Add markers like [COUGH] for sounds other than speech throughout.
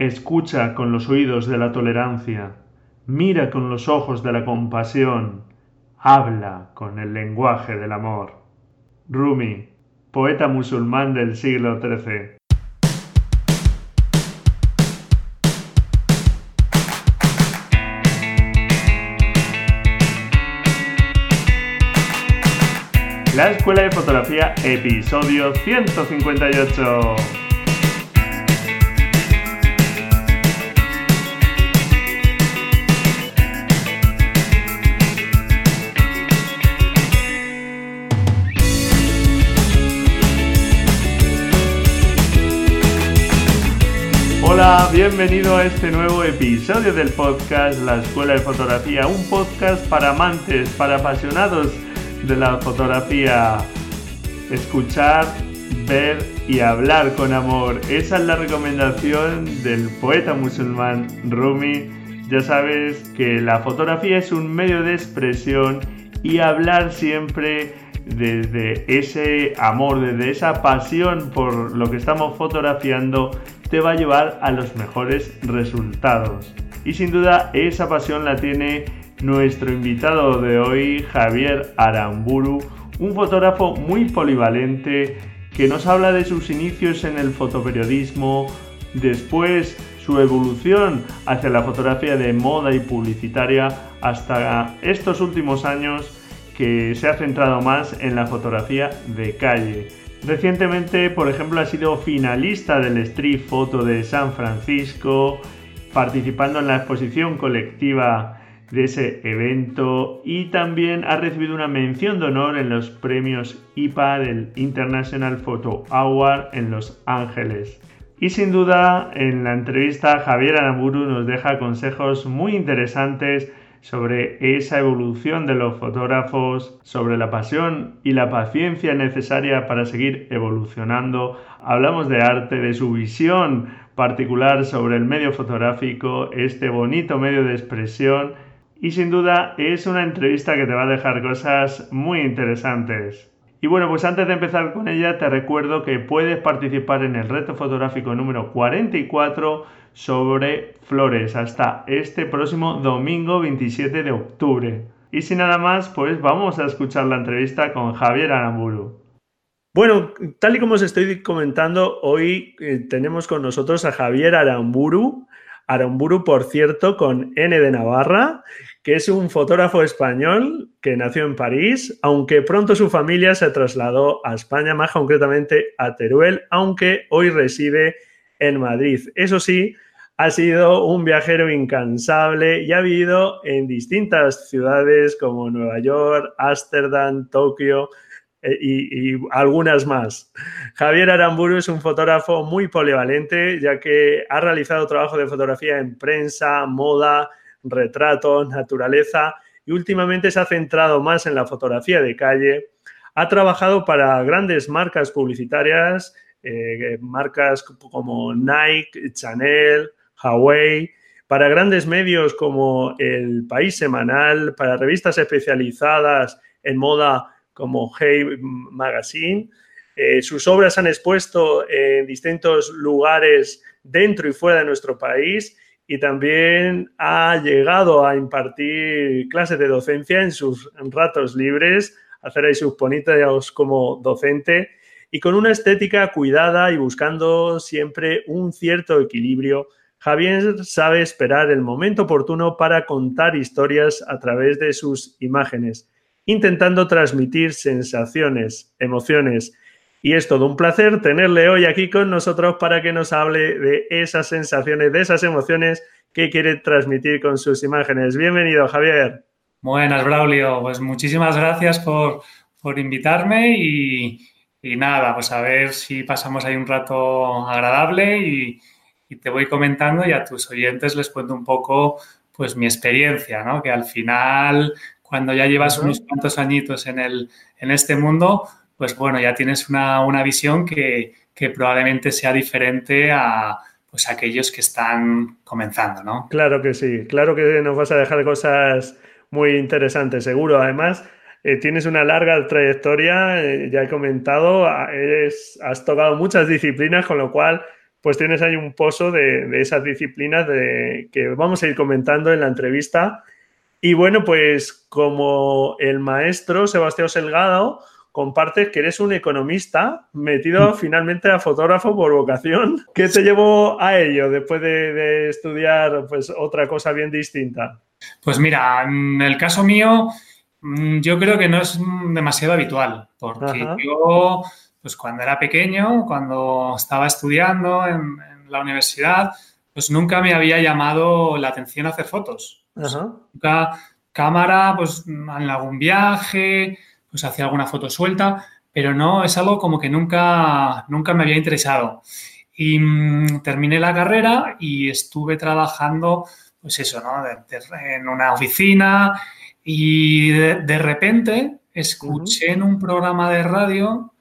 escucha con los oídos de la tolerancia, mira con los ojos de la compasión, habla con el lenguaje del amor. Rumi, poeta musulmán del siglo XIII. La Escuela de Fotografía, episodio 158. Bienvenido a este nuevo episodio del podcast La Escuela de Fotografía, un podcast para amantes, para apasionados de la fotografía. Escuchar, ver y hablar con amor. Esa es la recomendación del poeta musulmán Rumi. Ya sabes que la fotografía es un medio de expresión y hablar siempre desde ese amor, desde esa pasión por lo que estamos fotografiando te va a llevar a los mejores resultados. Y sin duda esa pasión la tiene nuestro invitado de hoy, Javier Aramburu, un fotógrafo muy polivalente que nos habla de sus inicios en el fotoperiodismo, después su evolución hacia la fotografía de moda y publicitaria hasta estos últimos años que se ha centrado más en la fotografía de calle. Recientemente, por ejemplo, ha sido finalista del Street Photo de San Francisco, participando en la exposición colectiva de ese evento y también ha recibido una mención de honor en los premios IPA del International Photo Award en Los Ángeles. Y sin duda, en la entrevista Javier Aramburu nos deja consejos muy interesantes sobre esa evolución de los fotógrafos, sobre la pasión y la paciencia necesaria para seguir evolucionando. Hablamos de arte, de su visión particular sobre el medio fotográfico, este bonito medio de expresión y sin duda es una entrevista que te va a dejar cosas muy interesantes. Y bueno, pues antes de empezar con ella te recuerdo que puedes participar en el reto fotográfico número 44 sobre flores hasta este próximo domingo 27 de octubre. Y sin nada más, pues vamos a escuchar la entrevista con Javier Aramburu. Bueno, tal y como os estoy comentando, hoy eh, tenemos con nosotros a Javier Aramburu. Aramburu, por cierto, con N de Navarra, que es un fotógrafo español que nació en París, aunque pronto su familia se trasladó a España, más concretamente a Teruel, aunque hoy reside en Madrid. Eso sí, ha sido un viajero incansable y ha vivido en distintas ciudades como Nueva York, Ámsterdam, Tokio eh, y, y, algunas más. Javier Aramburu es un fotógrafo muy polivalente, ya que ha realizado trabajo de fotografía en prensa, moda, retratos, naturaleza y últimamente se ha centrado más en la fotografía de calle. Ha trabajado para grandes marcas publicitarias eh, marcas como Nike, Chanel, Huawei, para grandes medios como El País Semanal, para revistas especializadas en moda como Hey Magazine. Eh, sus obras han expuesto en distintos lugares dentro y fuera de nuestro país y también ha llegado a impartir clases de docencia en sus ratos libres, hacer ahí sus ponitos como docente y con una estética cuidada y buscando siempre un cierto equilibrio, Javier sabe esperar el momento oportuno para contar historias a través de sus imágenes, intentando transmitir sensaciones, emociones. Y es todo un placer tenerle hoy aquí con nosotros para que nos hable de esas sensaciones, de esas emociones que quiere transmitir con sus imágenes. Bienvenido, Javier. Buenas, Braulio. Pues muchísimas gracias por, por invitarme y, y nada, pues a ver si pasamos ahí un rato agradable y, te voy comentando y a tus oyentes les cuento un poco pues mi experiencia, ¿no? Que al final, cuando ya llevas unos cuantos añitos en, el, en este mundo, pues bueno, ya tienes una, visión que, probablemente sea diferente a pues aquellos que están comenzando, ¿no? Claro que sí, claro que nos vas a dejar cosas muy interesantes, seguro. Además, eh, tienes una larga trayectoria, eh, ya he comentado, has tocado muchas disciplinas, con lo cual pues tienes ahí un pozo de, esas disciplinas de, que vamos a ir comentando en la entrevista. Y bueno, pues como el maestro Sebastián Selgado, compartes que eres un economista metido mm. finalmente a fotógrafo por vocación. ¿Qué te llevó a ello después de, estudiar pues, otra cosa bien distinta? Pues mira, en el caso mío, yo creo que no es demasiado habitual, porque yo, pues cuando era pequeño, cuando estaba estudiando en, la universidad, pues nunca me había llamado la atención hacer fotos. Nunca cámara, pues en algún viaje, pues hacía alguna foto suelta, pero no, es algo como que nunca, nunca me había interesado. Y mm, terminé la carrera y estuve trabajando, pues eso, ¿no? en una oficina y de, repente escuché en un programa de radio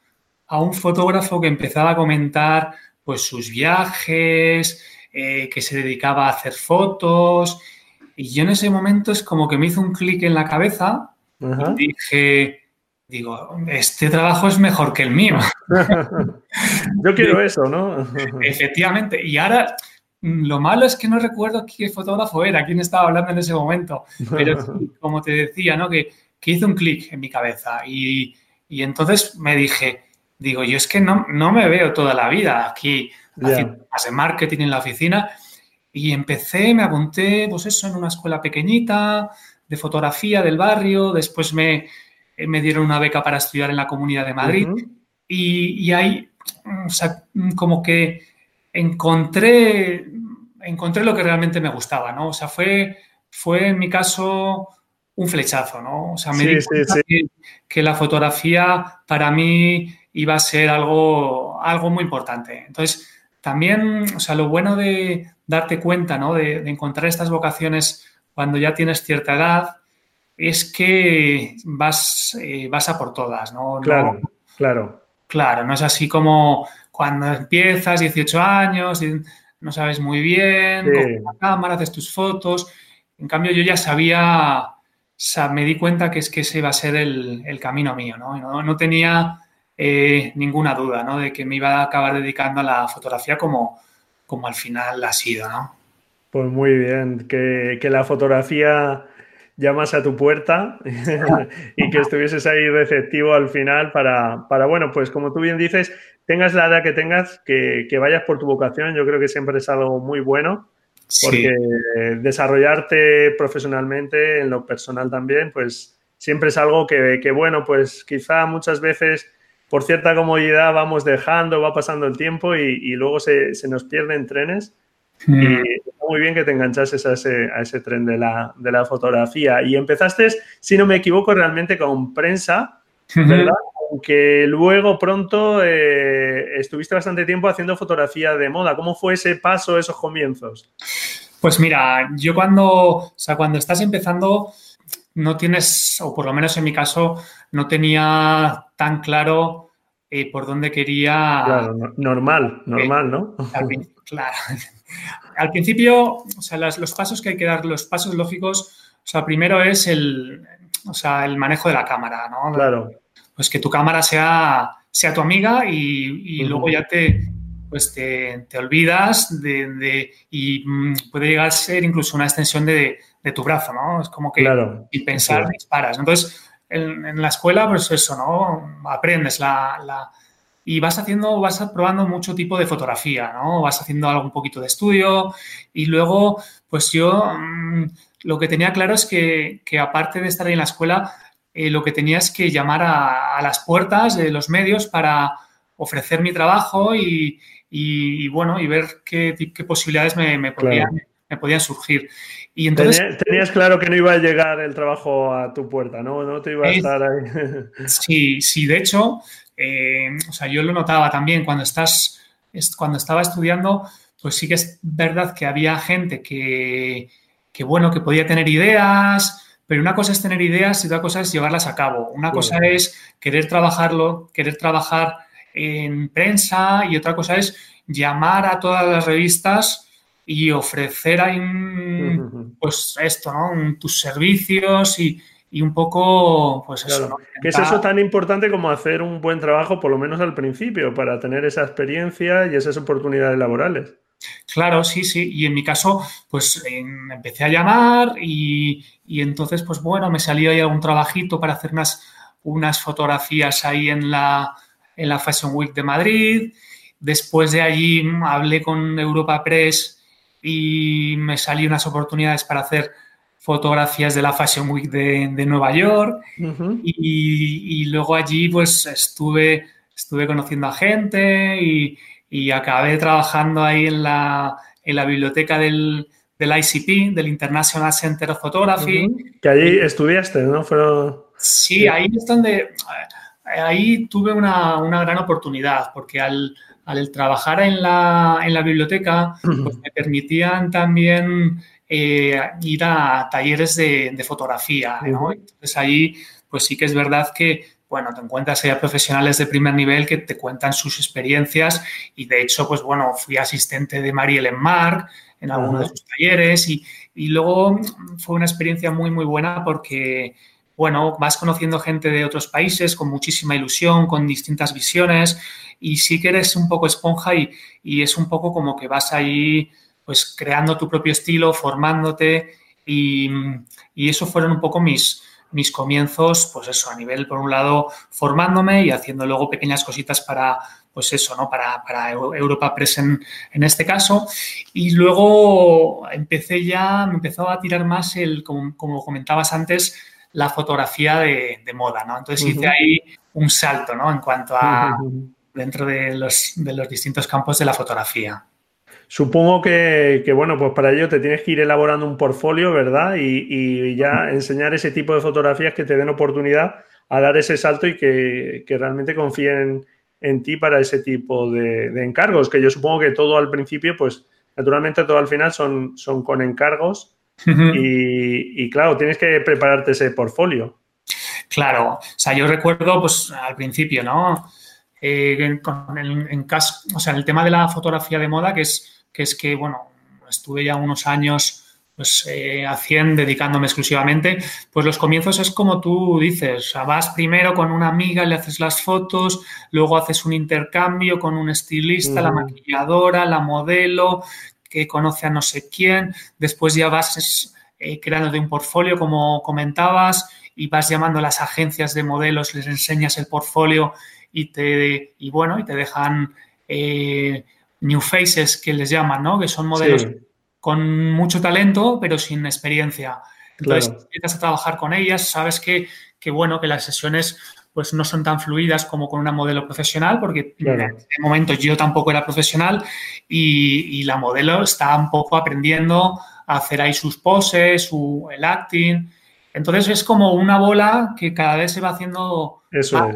a un fotógrafo que empezaba a comentar pues sus viajes, eh, que se dedicaba a hacer fotos. Y yo en ese momento es como que me hizo un clic en la cabeza y dije, digo, este trabajo es mejor que el mío. [LAUGHS] Yo quiero [LAUGHS] eso, ¿no? Efectivamente. Y ahora, lo malo es que no recuerdo qué fotógrafo era, quién estaba hablando en ese momento. Pero [LAUGHS] como te decía, ¿no? Que, hizo un clic en mi cabeza. Y, entonces me dije, digo, yo es que no, no me veo toda la vida aquí haciendo más de marketing en la oficina. Y empecé, me apunté, pues eso, en una escuela pequeñita de fotografía del barrio. Después me, eh, me dieron una beca para estudiar en la Comunidad de Madrid y, ahí, mm, o sea, mm, como que encontré, encontré lo que realmente me gustaba, ¿no? O sea, fue, fue en mi caso un flechazo, ¿no? O sea, me di Que, la fotografía para mí iba a ser algo, algo muy importante. Entonces, también, o sea, lo bueno de darte cuenta, ¿no? De, de encontrar estas vocaciones cuando ya tienes cierta edad, es que vas, eh, vas a por todas, ¿no? Claro, claro. Claro, no es así como cuando empiezas 18 años no sabes muy bien, con la cámara, haces tus fotos. En cambio, yo ya sabía, o me di cuenta que es que ese iba a ser el, camino mío, ¿no? No, tenía eh, ninguna duda, ¿no? De que me iba a acabar dedicando a la fotografía como, como al final ha sido, ¿no? Pues muy bien, que, que la fotografía llamas a tu puerta [LAUGHS] y que estuvieses ahí receptivo al final para, para, bueno, pues como tú bien dices, tengas la edad que tengas, que, vayas por tu vocación, yo creo que siempre es algo muy bueno, porque desarrollarte profesionalmente, en lo personal también, pues siempre es algo que, bueno, pues quizá muchas veces por cierta comodidad vamos dejando, va pasando el tiempo y, y luego se, se nos pierden trenes. Mm. Y muy bien que te enganchases a ese, a ese tren de la, de la, fotografía. Y empezaste, si no me equivoco, realmente con prensa, ¿verdad? Aunque luego pronto eh, estuviste bastante tiempo haciendo fotografía de moda. ¿Cómo fue ese paso, esos comienzos? Pues mira, yo cuando, o sea, cuando estás empezando, no tienes, o por lo menos en mi caso, no tenía tan claro eh, por dónde quería. Claro, normal, normal, ¿no? [LAUGHS] Claro. Al principio, o sea, los pasos que hay que dar, los pasos lógicos, o sea, primero es el, o sea, el manejo de la cámara, ¿no? Claro. Pues que tu cámara sea, sea tu amiga y, luego ya te, pues te, olvidas de, y mm, puede llegar a ser incluso una extensión de, tu brazo, ¿no? Es como que y pensar disparas. Entonces, en, la escuela, pues eso, ¿no? Aprendes la y vas haciendo, vas probando mucho tipo de fotografía, ¿no? Vas haciendo algo un poquito de estudio y luego, pues yo mm, lo que tenía claro es que, aparte de estar ahí en la escuela, eh, lo que tenía es que llamar a, las puertas de los medios para ofrecer mi trabajo y, bueno, y ver qué, qué posibilidades me, podían, me podían surgir. Y entonces, tenías, claro que no iba a llegar el trabajo a tu puerta, ¿no? No te iba a estar ahí. [LAUGHS] Sí, sí, de hecho, eh, o sea, yo lo notaba también cuando estás, cuando estaba estudiando, pues sí que es verdad que había gente que, bueno, que podía tener ideas, pero una cosa es tener ideas y otra cosa es llevarlas a cabo. Una cosa es querer trabajarlo, querer trabajar en prensa y otra cosa es llamar a todas las revistas y ofrecer ahí, pues esto, ¿no? Tus servicios y, y un poco, pues eso. ¿Qué es eso tan importante como hacer un buen trabajo, por lo menos al principio, para tener esa experiencia y esas oportunidades laborales? Claro, sí, sí. Y en mi caso, pues empecé a llamar y, entonces, pues bueno, me salió ahí algún trabajito para hacer unas, unas fotografías ahí en la, en la Fashion Week de Madrid. Después de allí hablé con Europa Press y me salieron unas oportunidades para hacer fotografías de la Fashion Week de, Nueva York. y, y, luego allí pues estuve, estuve conociendo a gente y, y acabé trabajando ahí en la, en la biblioteca del, del, ICP, del International Center of Photography. Que allí estudiaste, ¿no? Sí, ahí es donde, ahí tuve una, una gran oportunidad, porque al, al trabajar en la, en la biblioteca, pues me permitían también eh, ir a talleres de, de fotografía, ¿no? Entonces ahí, pues sí que es verdad que bueno, te encuentras a profesionales de primer nivel que te cuentan sus experiencias y de hecho, pues bueno, fui asistente de Marielle Marc en algunos de sus talleres y, luego fue una experiencia muy, muy buena porque, bueno, vas conociendo gente de otros países con muchísima ilusión, con distintas visiones y sí que eres un poco esponja y, y es un poco como que vas ahí pues creando tu propio estilo, formándote y, y eso fueron un poco mis, mis comienzos, pues eso, a nivel, por un lado, formándome y haciendo luego pequeñas cositas para, pues eso, ¿no? Para, para Europa Press en, este caso. Y luego empecé ya, me empezó a tirar más el, como, comentabas antes, la fotografía de, moda, ¿no? Entonces hice ahí un salto, ¿no? En cuanto a dentro de los, de los distintos campos de la fotografía. Supongo que, bueno, pues para ello te tienes que ir elaborando un portfolio, ¿verdad? Y, ya enseñar ese tipo de fotografías que te den oportunidad a dar ese salto y que, realmente confíen en ti para ese tipo de, encargos, que yo supongo que todo al principio, pues naturalmente todo al final son, son con encargos y, claro, tienes que prepararte ese portfolio. Claro, o sea, yo recuerdo pues al principio, ¿no? Eh, en caso, o sea, el tema de la fotografía de moda, que es que es que, bueno, estuve ya unos años pues eh, haciendo, dedicándome exclusivamente, pues los comienzos es como tú dices, o vas primero con una amiga, le haces las fotos, luego haces un intercambio con un estilista, la maquilladora, la modelo, que conoce a no sé quién, después ya vas eh, creando de un portfolio, como comentabas, y vas llamando a las agencias de modelos, les enseñas el portfolio y te, y bueno, y te dejan... Eh, new faces que les llaman, ¿no? Que son modelos con mucho talento, pero sin experiencia. Entonces, empiezas a trabajar con ellas, sabes que, que, bueno, que las sesiones pues no son tan fluidas como con una modelo profesional, porque en ese momento yo tampoco era profesional y, la modelo está un poco aprendiendo a hacer ahí sus poses, su, el acting. Entonces es como una bola que cada vez se va haciendo Eso es.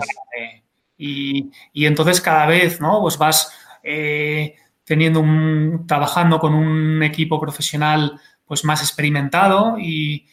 Y, y, entonces cada vez, ¿no? Pues vas eh, teniendo un, trabajando con un equipo profesional pues más experimentado y,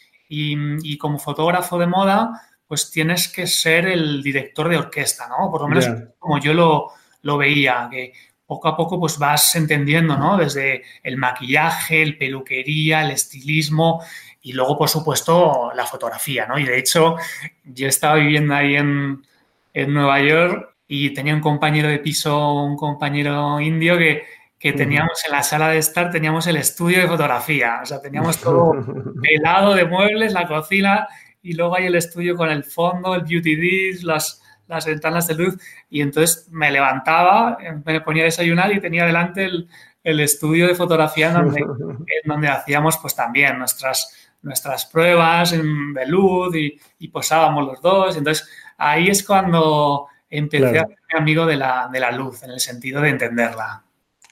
como fotógrafo de moda, pues tienes que ser el director de orquesta, ¿no? Por lo menos como yo lo, lo, veía, que poco a poco pues vas entendiendo, ¿no? Desde el maquillaje, el peluquería, el estilismo y luego, por supuesto, la fotografía, ¿no? Y de hecho, yo estaba viviendo ahí en, en Nueva York y tenía un compañero de piso, un compañero indio que, que teníamos en la sala de estar, teníamos el estudio de fotografía, o sea, teníamos todo [LAUGHS] pelado de muebles, la cocina y luego hay el estudio con el fondo, el beauty dish, las, las ventanas de luz. Y entonces me levantaba, me ponía a desayunar y tenía delante el, el estudio de fotografía en donde, [LAUGHS] en donde, hacíamos pues también nuestras, nuestras pruebas de luz y, y posábamos los dos. Entonces ahí es cuando empecé a ser amigo de la, de la luz, en el sentido de entenderla.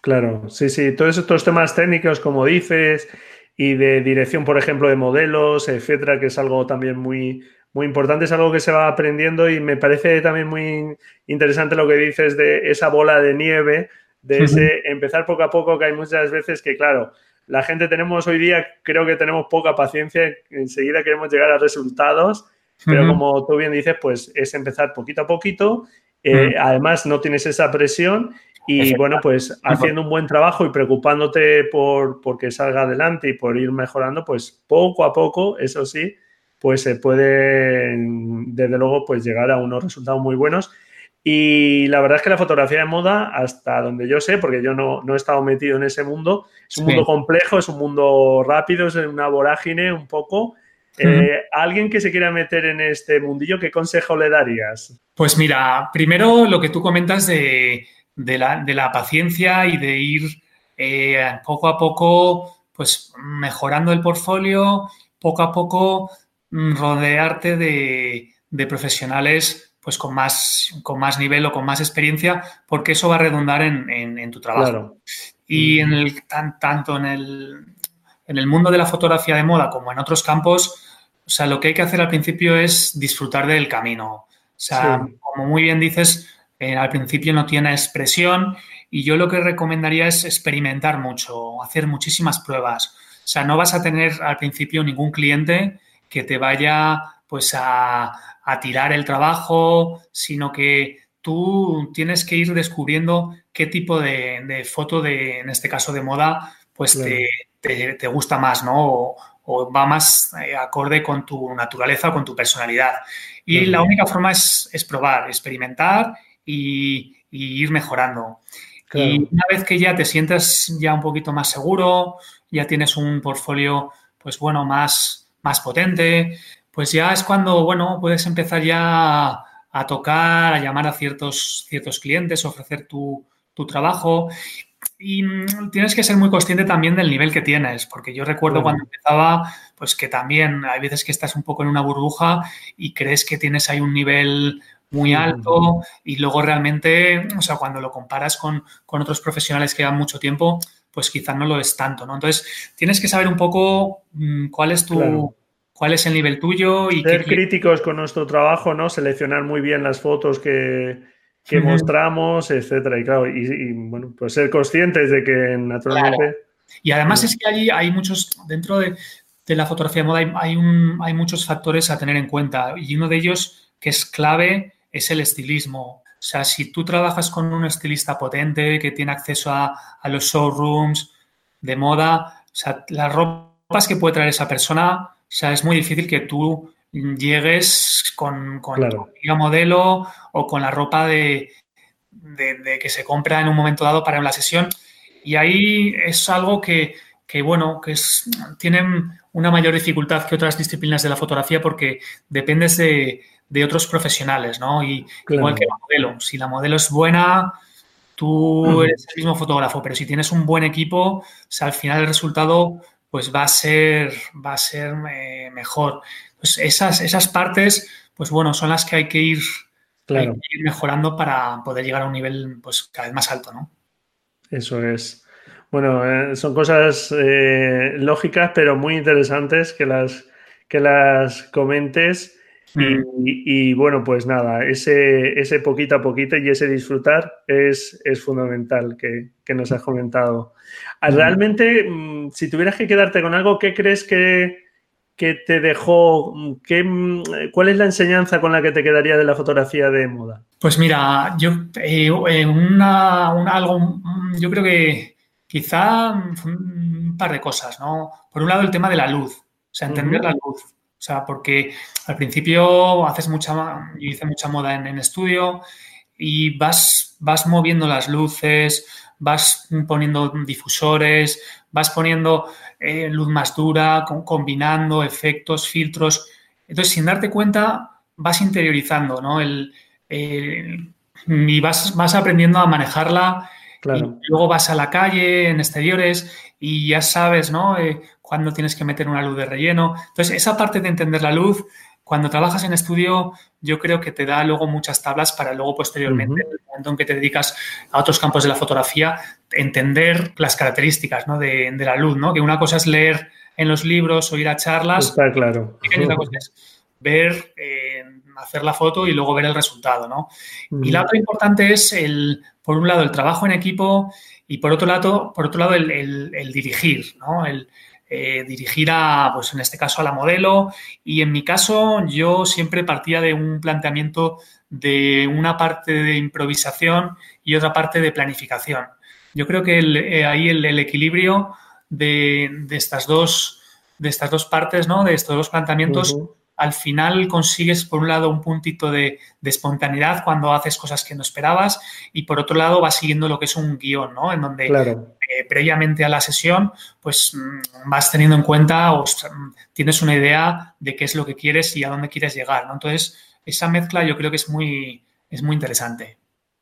Claro, sí, sí. Todos estos temas técnicos, como dices, y de dirección, por ejemplo, de modelos, etcétera, que es algo también muy, muy importante, es algo que se va aprendiendo y me parece también muy interesante lo que dices de esa bola de nieve, de ese empezar poco a poco, que hay muchas veces que, claro, la gente tenemos hoy día, creo que tenemos poca paciencia, enseguida queremos llegar a resultados pero como tú bien dices, pues es empezar poquito a poquito. Eh, además, no tienes esa presión y bueno, pues haciendo un buen trabajo y preocupándote por, que salga adelante y por ir mejorando, pues poco a poco, eso sí, pues se puede, desde luego, pues llegar a unos resultados muy buenos. Y la verdad es que la fotografía de moda, hasta donde yo sé, porque yo no, he estado metido en ese mundo, es un mundo complejo, es un mundo rápido, es una vorágine un poco. Eh, alguien que se quiera meter en este mundillo, ¿qué consejo le darías? Pues mira, primero lo que tú comentas de, la, paciencia y de ir eh, poco a poco pues mejorando el portfolio, poco a poco mm, rodearte de, profesionales pues con más, con más nivel o con más experiencia, porque eso va a redundar en, tu trabajo. Y en el, tanto en el, en el mundo de la fotografía de moda como en otros campos, o sea, lo que hay que hacer al principio es disfrutar del camino. O sea, como muy bien dices, eh, al principio no tiene expresión y yo lo que recomendaría es experimentar mucho, hacer muchísimas pruebas. O sea, no vas a tener al principio ningún cliente que te vaya pues a, tirar el trabajo, sino que tú tienes que ir descubriendo qué tipo de, foto de, en este caso de moda, pues te, gusta más, ¿no? o va más eh, acorde con tu naturaleza, con tu personalidad. Y la única forma es, probar, experimentar y, ir mejorando. Y una vez que ya te sientes ya un poquito más seguro, ya tienes un portfolio, pues bueno, más, más potente, pues ya es cuando, bueno, puedes empezar ya a, tocar, a llamar a ciertos, ciertos clientes, ofrecer tu, tu trabajo y mm, tienes que ser muy consciente también del nivel que tienes, porque yo recuerdo cuando empezaba, pues que también hay veces que estás un poco en una burbuja y crees que tienes ahí un nivel muy alto y luego realmente, o sea, cuando lo comparas con, otros profesionales que llevan mucho tiempo, pues quizás no lo es tanto, ¿no? Entonces, tienes que saber un poco mm, cuál es tu... cuál es el nivel tuyo y ser críticos con nuestro trabajo, ¿no? Seleccionar muy bien las fotos que, que mostramos, etcétera. Y claro, y, bueno, pues ser conscientes de que naturalmente. Y además es que allí hay muchos, dentro de, la fotografía de moda hay, un, hay muchos factores a tener en cuenta. Y uno de ellos que es clave es el estilismo. O sea, si tú trabajas con un estilista potente que tiene acceso a, a los showrooms de moda, o sea, las ropas que puede traer esa persona, o sea, es muy difícil que tú llegues con, con la modelo o con la ropa de, que se compra en un momento dado para una sesión. Y ahí es algo que, bueno, que es, tienen una mayor dificultad que otras disciplinas de la fotografía porque dependes de, otros profesionales, ¿no? Y igual que la modelo. Si la modelo es buena, tú eres el mismo fotógrafo, pero si tienes un buen equipo, al final el resultado pues va a ser, va a ser eh, mejor. Pues esas, esas partes, pues bueno, son las que hay que ir, mejorando para poder llegar a un nivel pues cada vez más alto, ¿no? Eso es. Bueno, eh, son cosas eh, lógicas, pero muy interesantes que las, que las comentes. Mm. Y, bueno, pues nada, ese, ese poquito a poquito y ese disfrutar es, es fundamental que, nos has comentado. Ah, realmente, mm, si tuvieras que quedarte con algo, ¿qué crees que, que te dejó? ¿qué, ¿Cuál es la enseñanza con la que te quedaría de la fotografía de moda? Pues mira, yo eh, una, algo, yo creo que quizá un par de cosas, ¿no? Por un lado el tema de la luz, o sea, entender la luz. O sea, porque al principio haces mucha, yo hice mucha moda en, en estudio y vas, vas moviendo las luces, vas poniendo difusores, vas poniendo eh, luz más dura, combinando efectos, filtros. Entonces, sin darte cuenta, vas interiorizando, ¿no? El, y vas, vas, aprendiendo a manejarla. Claro. Y luego vas a la calle, en exteriores, y ya sabes, ¿no? Eh, cuándo tienes que meter una luz de relleno. Entonces, esa parte de entender la luz cuando trabajas en estudio, yo creo que te da luego muchas tablas para luego posteriormente, en el momento en que te dedicas a otros campos de la fotografía, entender las características de, la luz, ¿no? Que una cosa es leer en los libros o ir a charlas. Está claro. Y otra cosa es ver, eh, hacer la foto y luego ver el resultado, ¿no? Y la otra importante es, el, por un lado, el trabajo en equipo y por otro lado, por otro lado el, el dirigir, ¿no? El, eh, dirigir a, pues en este caso, a la modelo. Y en mi caso, yo siempre partía de un planteamiento de una parte de improvisación y otra parte de planificación. Yo creo que eh, ahí el, equilibrio de, estas dos, de estas dos partes, ¿no? de estos dos planteamientos, al final consigues, por un lado, un puntito de, espontaneidad cuando haces cosas que no esperabas y, por otro lado, vas siguiendo lo que es un guion, ¿no? En donde eh, previamente a la sesión, pues mm, vas teniendo en cuenta o mm, tienes una idea de qué es lo que quieres y a dónde quieres llegar, ¿no? Entonces, esa mezcla yo creo que es muy, es muy interesante.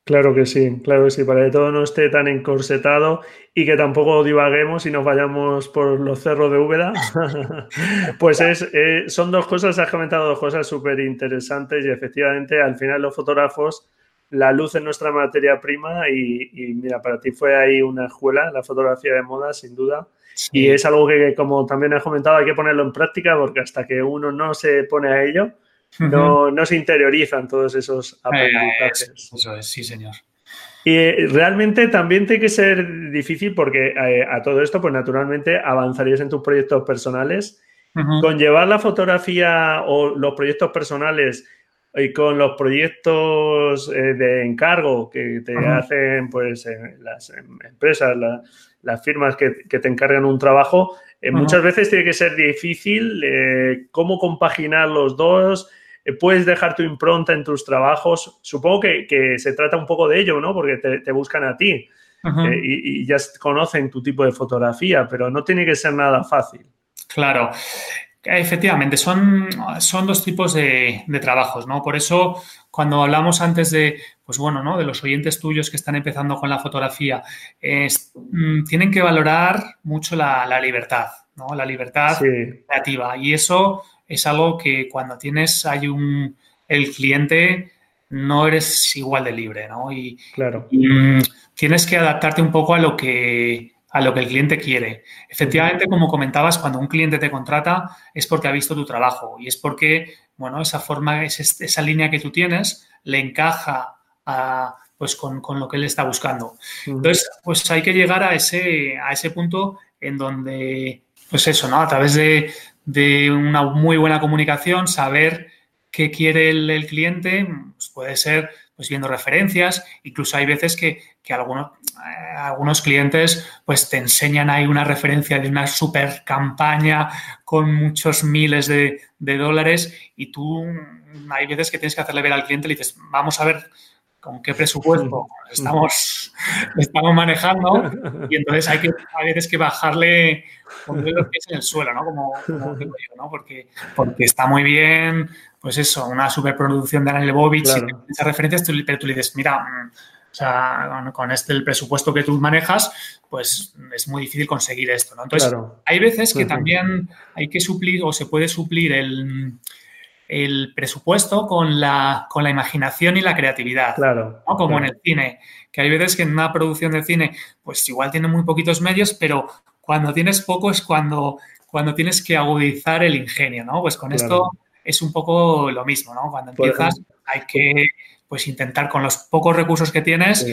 Claro que sí, claro que sí, para que todo no esté tan encorsetado y que tampoco divaguemos y nos vayamos por los cerros de Úbeda. [LAUGHS] pues es, eh, son dos cosas, has comentado dos cosas súper interesantes y efectivamente al final los fotógrafos, la luz es nuestra materia prima y, mira, para ti fue ahí una escuela, la fotografía de moda, sin duda. Y es algo que, como también has comentado, hay que ponerlo en práctica porque hasta que uno no se pone a ello, no, no se interiorizan todos esos aprendizajes. eso es, sí, señor. Y realmente también tiene que ser difícil porque eh, a todo esto, pues naturalmente avanzarías en tus proyectos personales. Con llevar la fotografía o los proyectos personales y con los proyectos eh, de encargo que te hacen pues las empresas, las firmas que, te encargan un trabajo, eh, muchas veces tiene que ser difícil cómo compaginar los dos, eh, puedes dejar tu impronta en tus trabajos. Supongo que, se trata un poco de ello, ¿no? Porque te, buscan a ti eh, y, ya conocen tu tipo de fotografía, pero no tiene que ser nada fácil. Claro. Efectivamente, son, son dos tipos de, trabajos, ¿no? Por eso, cuando hablamos antes de, pues bueno, ¿no? De los oyentes tuyos que están empezando con la fotografía, mm, tienen que valorar mucho la, libertad, ¿no? La libertad creativa. Y eso es algo que cuando tienes, hay un, el cliente, no eres igual de libre, ¿no? Y, claro. Mm, tienes que adaptarte un poco a lo que a lo que el cliente quiere. Efectivamente, como comentabas, cuando un cliente te contrata es porque ha visto tu trabajo y es porque, bueno, esa forma, esa línea que tú tienes le encaja a, pues con, lo que él está buscando. Entonces, pues hay que llegar a ese, a ese punto en donde, pues eso, ¿no? A través de, de una muy buena comunicación, saber qué quiere el, cliente, pues puede ser pues viendo referencias, incluso hay veces que, algunos, eh, algunos clientes pues te enseñan ahí una referencia de una super campaña con muchos miles de, de dólares y tú hay veces que tienes que hacerle ver al cliente le dices, vamos a ver con qué presupuesto [LAUGHS] estamos, estamos manejando y entonces hay que a veces que bajarle los pies en el suelo, ¿no? Como, digo yo, ¿no? Porque, porque está muy bien, pues eso, una superproducción de Anel Bovich y esas referencias, pero tú le dices, mira, mm, o sea, con, este el presupuesto que tú manejas, pues es muy difícil conseguir esto, ¿no? Entonces, hay veces que también hay que suplir o se puede suplir el el presupuesto con la, con la imaginación y la creatividad. Claro. Como en el cine, que hay veces que en una producción de cine, pues igual tiene muy poquitos medios, pero cuando tienes poco es cuando, cuando tienes que agudizar el ingenio, ¿no? Pues con esto es un poco lo mismo, ¿no? Cuando empiezas hay que pues intentar con los pocos recursos que tienes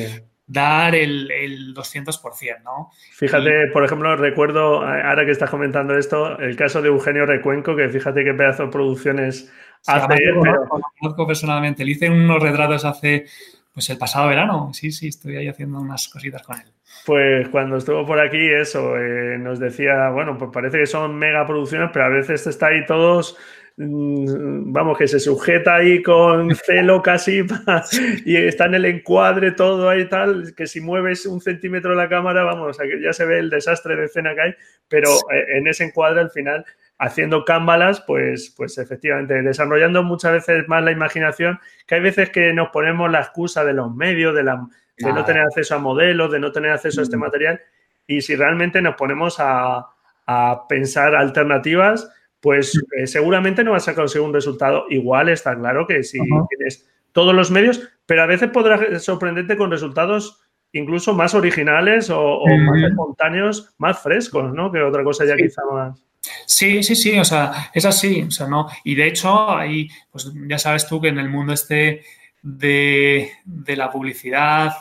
dar el, el 200%, ¿no? Fíjate, por ejemplo, recuerdo, ahora que estás comentando esto, el caso de Eugenio Recuenco, que fíjate qué pedazo de producciones hace. Lo conozco personalmente, le hice unos retratos hace, pues el pasado verano, sí, sí, estoy ahí haciendo unas cositas con él. Pues cuando estuvo por aquí, eso, eh, nos decía, bueno, pues parece que son mega producciones, pero a veces está ahí todos vamos, que se sujeta ahí con celo casi [LAUGHS] y está en el encuadre todo ahí tal, que si mueves un centímetro la cámara, vamos, que ya se ve el desastre de escena que hay, pero eh, en ese encuadre al final, haciendo cámbalas, pues, pues efectivamente, desarrollando muchas veces más la imaginación, que hay veces que nos ponemos la excusa de los medios, de, la, de no tener acceso a modelos, de no tener acceso a este mm. material, y si realmente nos ponemos a, a pensar alternativas, pues eh, seguramente no vas a conseguir un resultado igual, está claro que si tienes todos los medios, pero a veces podrás sorprenderte con resultados incluso más originales o, más espontáneos, más frescos, ¿no? Que otra cosa ya quizá más. Sí, sí, sí, o sea, es así, o sea, no. Y de hecho, ahí, pues ya sabes tú que en el mundo este de, la publicidad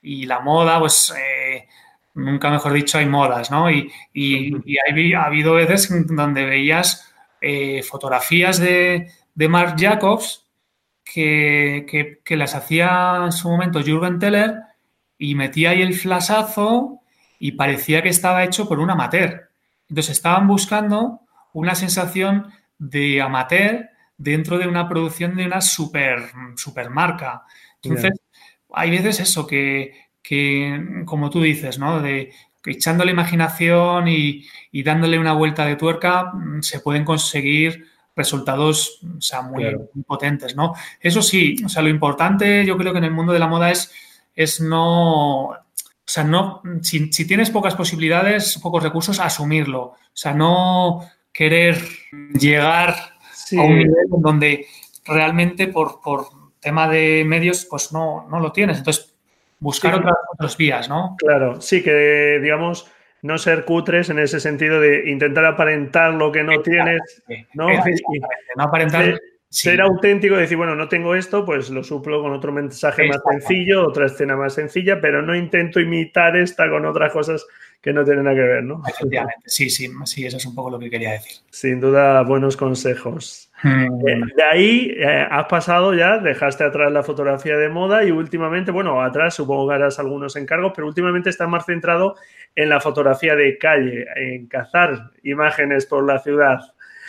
y la moda, pues eh, nunca mejor dicho, hay modas, ¿no? Y, y, ha habido veces donde veías eh, fotografías de, de, Marc Jacobs que, las hacía en su momento Jürgen Teller y metía ahí el flasazo y parecía que estaba hecho por un amateur. Entonces estaban buscando una sensación de amateur, dentro de una producción de una super, super marca. Entonces, hay veces eso que, que, como tú dices, ¿no? De echando la imaginación y, dándole una vuelta de tuerca mm, se pueden conseguir resultados o sea, muy, potentes, ¿no? Eso sí, o sea, lo importante yo creo que en el mundo de la moda es, es no, o sea, no, si, tienes pocas posibilidades, pocos recursos, asumirlo. O sea, no querer llegar a un nivel donde realmente por, por tema de medios, pues no, no lo tienes. Entonces, buscar otras, vías, ¿no? Claro, sí, que digamos no ser cutres en ese sentido de intentar aparentar lo que no tienes, ¿no? no aparentar. Ser, auténtico, decir, bueno, no tengo esto, pues lo suplo con otro mensaje más sencillo, otra escena más sencilla, pero no intento imitar esta con otras cosas que no tienen nada que ver, ¿no? Efectivamente, sí, sí, sí, eso es un poco lo que quería decir. Sin duda, buenos consejos. Eh, de ahí eh, has pasado ya, dejaste atrás la fotografía de moda y últimamente, bueno, atrás supongo que harás algunos encargos, pero últimamente estás más centrado en la fotografía de calle, en cazar imágenes por la ciudad.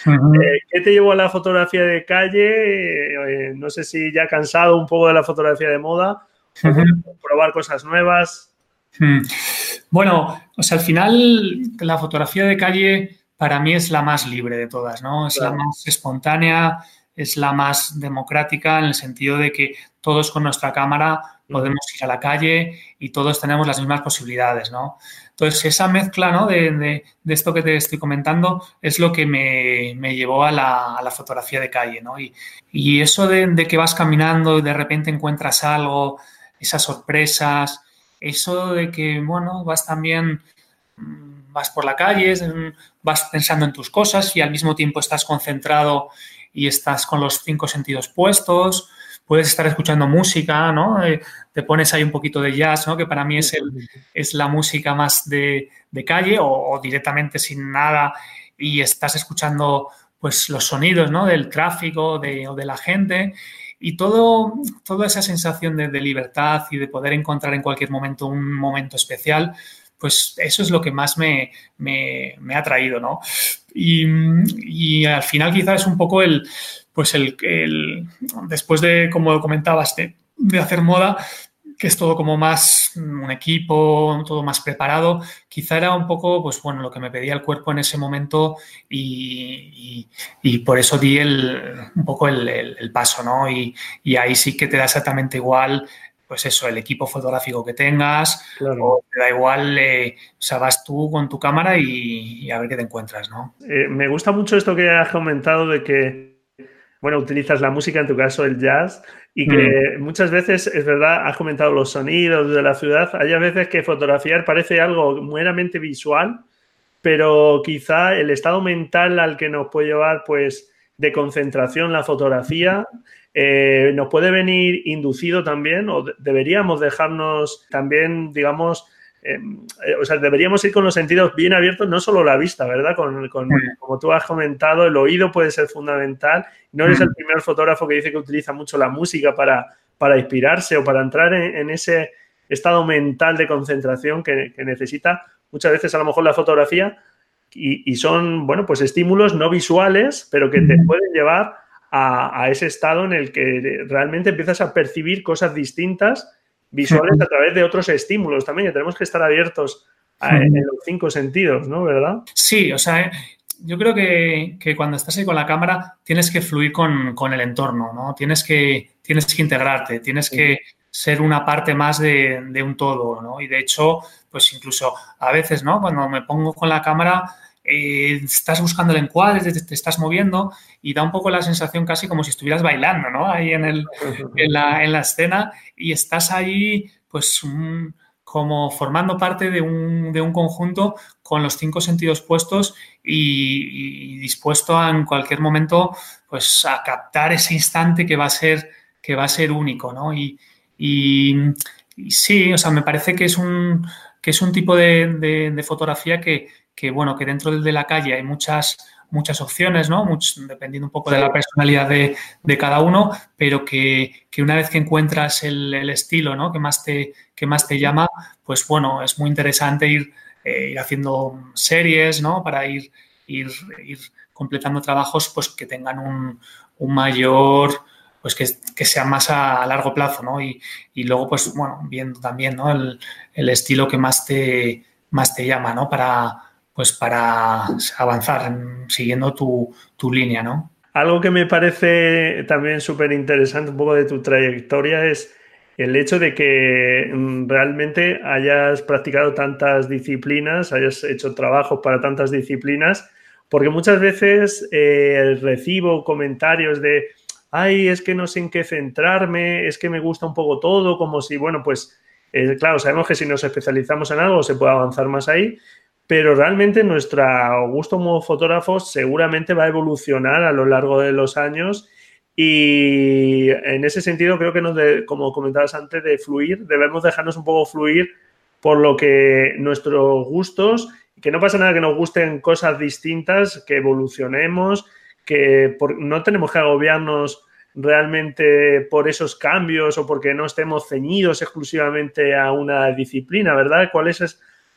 Eh, ¿Qué te llevó a la fotografía de calle? no sé si ya cansado un poco de la fotografía de moda, probar cosas nuevas. Mm. Bueno, o sea, al final la fotografía de calle para mí es la más libre de todas, ¿no? Es la más espontánea, es la más democrática en el sentido de que todos con nuestra cámara podemos ir a la calle y todos tenemos las mismas posibilidades, ¿no? Entonces, esa mezcla ¿no? de, esto que te estoy comentando es lo que me, llevó a la, fotografía de calle, ¿no? Y, y eso de, que vas caminando y de repente encuentras algo, esas sorpresas, eso de que, bueno, vas también, mm, vas por la calle, vas pensando en tus cosas y al mismo tiempo estás concentrado y estás con los cinco sentidos puestos, puedes estar escuchando música, ¿no? Eh, te pones ahí un poquito de jazz, ¿no? Que para mí es, el, es la música más de, calle o, directamente sin nada y estás escuchando pues los sonidos, ¿no? Del tráfico de, o de la gente y todo, toda esa sensación de, libertad y de poder encontrar en cualquier momento un momento especial, pues eso es lo que más me, ha traído, ¿no? Y, al final quizás es un poco el, pues el, el después de, como comentabas, de, de hacer moda, que es todo como más un equipo, todo más preparado, quizá era un poco, pues bueno, lo que me pedía el cuerpo en ese momento y, por eso di el, un poco el, paso, ¿no? Y, ahí sí que te da exactamente igual, pues eso, el equipo fotográfico que tengas, o te da igual, eh, o sea, vas tú con tu cámara y, a ver qué te encuentras, ¿no? Eh, me gusta mucho esto que has comentado de que, bueno, utilizas la música, en tu caso el jazz, y que mm. muchas veces, es verdad, has comentado los sonidos de la ciudad, hay veces que fotografiar parece algo meramente visual, pero quizá el estado mental al que nos puede llevar, pues, de concentración la fotografía, eh, nos puede venir inducido también, o deberíamos dejarnos también, digamos, Em, eh, o sea, deberíamos ir con los sentidos bien abiertos, no solo la vista, ¿verdad? Con, como tú has comentado, el oído puede ser fundamental. No eres el primer fotógrafo que dice que utiliza mucho la música para, para inspirarse o para entrar en, ese estado mental de concentración que, necesita muchas veces a lo mejor la fotografía y, son, bueno, pues estímulos no visuales, pero que te pueden llevar a, a ese estado en el que realmente empiezas a percibir cosas distintas visuales a través de otros estímulos también, tenemos que estar abiertos en los cinco sentidos, ¿no? ¿Verdad? Sí, o sea, yo creo que, cuando estás ahí con la cámara tienes que fluir con, el entorno, ¿no? Tienes que, tienes que integrarte, tienes que ser una parte más de, de, un todo, ¿no? Y de hecho, pues incluso a veces, ¿no? Cuando me pongo con la cámara, eh, estás buscando el encuadre, te, estás moviendo y da un poco la sensación casi como si estuvieras bailando, ¿no? Ahí en, el, [LAUGHS] en, la, en la, escena y estás ahí, pues, como formando parte de un, de un, conjunto con los cinco sentidos puestos y, dispuesto a, en cualquier momento, pues, a captar ese instante que va a ser, que va a ser único, ¿no? Y, y sí, o sea, me parece que es un, que es un tipo de, de fotografía que, que bueno, que dentro de la calle hay muchas, muchas opciones, ¿no? dependiendo un poco de la personalidad de, cada uno, pero que, una vez que encuentras el, estilo, ¿no? Que más te, que más te llama, pues bueno, es muy interesante ir, eh, ir haciendo series, ¿no? Para ir, ir, ir completando trabajos pues que tengan un, un mayor, pues que, sea más a, largo plazo, ¿no? Y, luego, pues bueno, viendo también, ¿no? El, estilo que más te, más te llama, ¿no? Para, pues para avanzar siguiendo tu, tu línea, ¿no? Algo que me parece también súper interesante un poco de tu trayectoria es el hecho de que mm, realmente hayas practicado tantas disciplinas, hayas hecho trabajos para tantas disciplinas, porque muchas veces eh, recibo comentarios de, ay, es que no sé en qué centrarme, es que me gusta un poco todo, como si, bueno, pues, eh, claro, sabemos que si nos especializamos en algo se puede avanzar más ahí, pero realmente nuestro gusto como fotógrafos seguramente va a evolucionar a lo largo de los años y en ese sentido creo que como comentabas antes de fluir, debemos dejarnos un poco fluir por lo que nuestros gustos, que no pasa nada que nos gusten cosas distintas, que evolucionemos, que no tenemos que agobiarnos realmente por esos cambios o porque no estemos ceñidos exclusivamente a una disciplina, ¿verdad? ¿Cuál es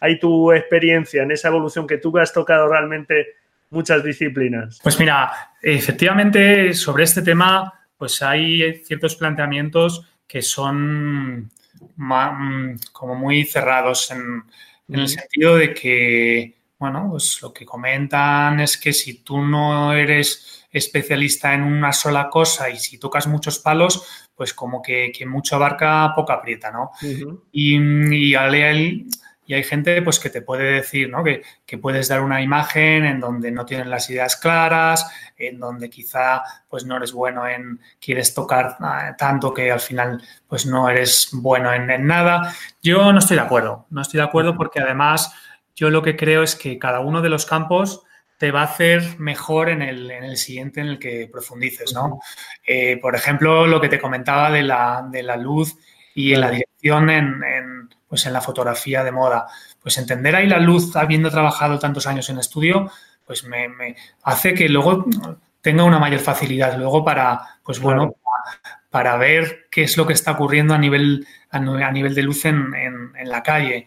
ahí tu experiencia en esa evolución que tú has tocado realmente muchas disciplinas? Pues mira, efectivamente sobre este tema pues hay ciertos planteamientos que son mm, como muy cerrados en, el sentido de que, bueno, pues lo que comentan es que si tú no eres especialista en una sola cosa y si tocas muchos palos, pues como que, mucho abarca, poca aprieta, ¿no? Y, y al, y hay gente pues, que te puede decir ¿no? que, puedes dar una imagen en donde no tienes las ideas claras, en donde quizá pues, no eres bueno en, quieres tocar ah, tanto que al final pues, no eres bueno en, nada. Yo no estoy de acuerdo, no estoy de acuerdo porque además yo lo que creo es que cada uno de los campos te va a hacer mejor en el, siguiente en el que profundices, ¿no? Eh, por ejemplo, lo que te comentaba de la, de la luz y en la dirección en pues en la fotografía de moda. Pues entender ahí la luz, habiendo trabajado tantos años en estudio, pues me, hace que luego tenga una mayor facilidad luego para, pues bueno, para, ver qué es lo que está ocurriendo a nivel, a, nivel de luz en, la calle.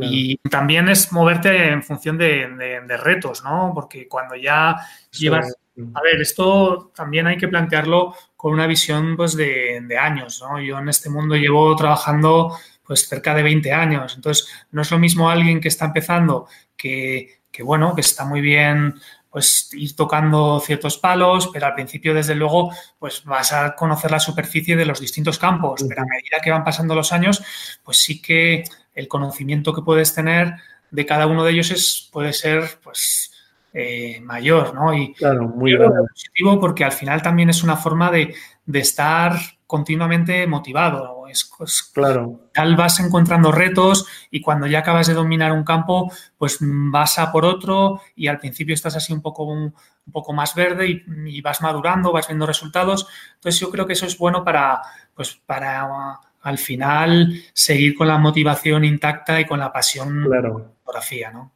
Y también es moverte en función de, retos, ¿no? Porque cuando ya llevas... A ver, esto también hay que plantearlo con una visión pues, de, de años, ¿no? Yo en este mundo llevo trabajando pues cerca de 20 años. Entonces, no es lo mismo alguien que está empezando que, bueno, que está muy bien pues ir tocando ciertos palos, pero al principio, desde luego, pues vas a conocer la superficie de los distintos campos, pero a medida que van pasando los años, pues sí que el conocimiento que puedes tener de cada uno de ellos es, puede ser, pues, eh, mayor, ¿no? Y claro, muy positivo porque al final también es una forma de, de estar continuamente motivado. Es, claro. Tal vas encontrando retos y cuando ya acabas de dominar un campo, pues vas a por otro y al principio estás así un poco, un, poco más verde y, vas madurando, vas viendo resultados. Entonces yo creo que eso es bueno para, pues para al final seguir con la motivación intacta y con la pasión claro. la fotografía, ¿no?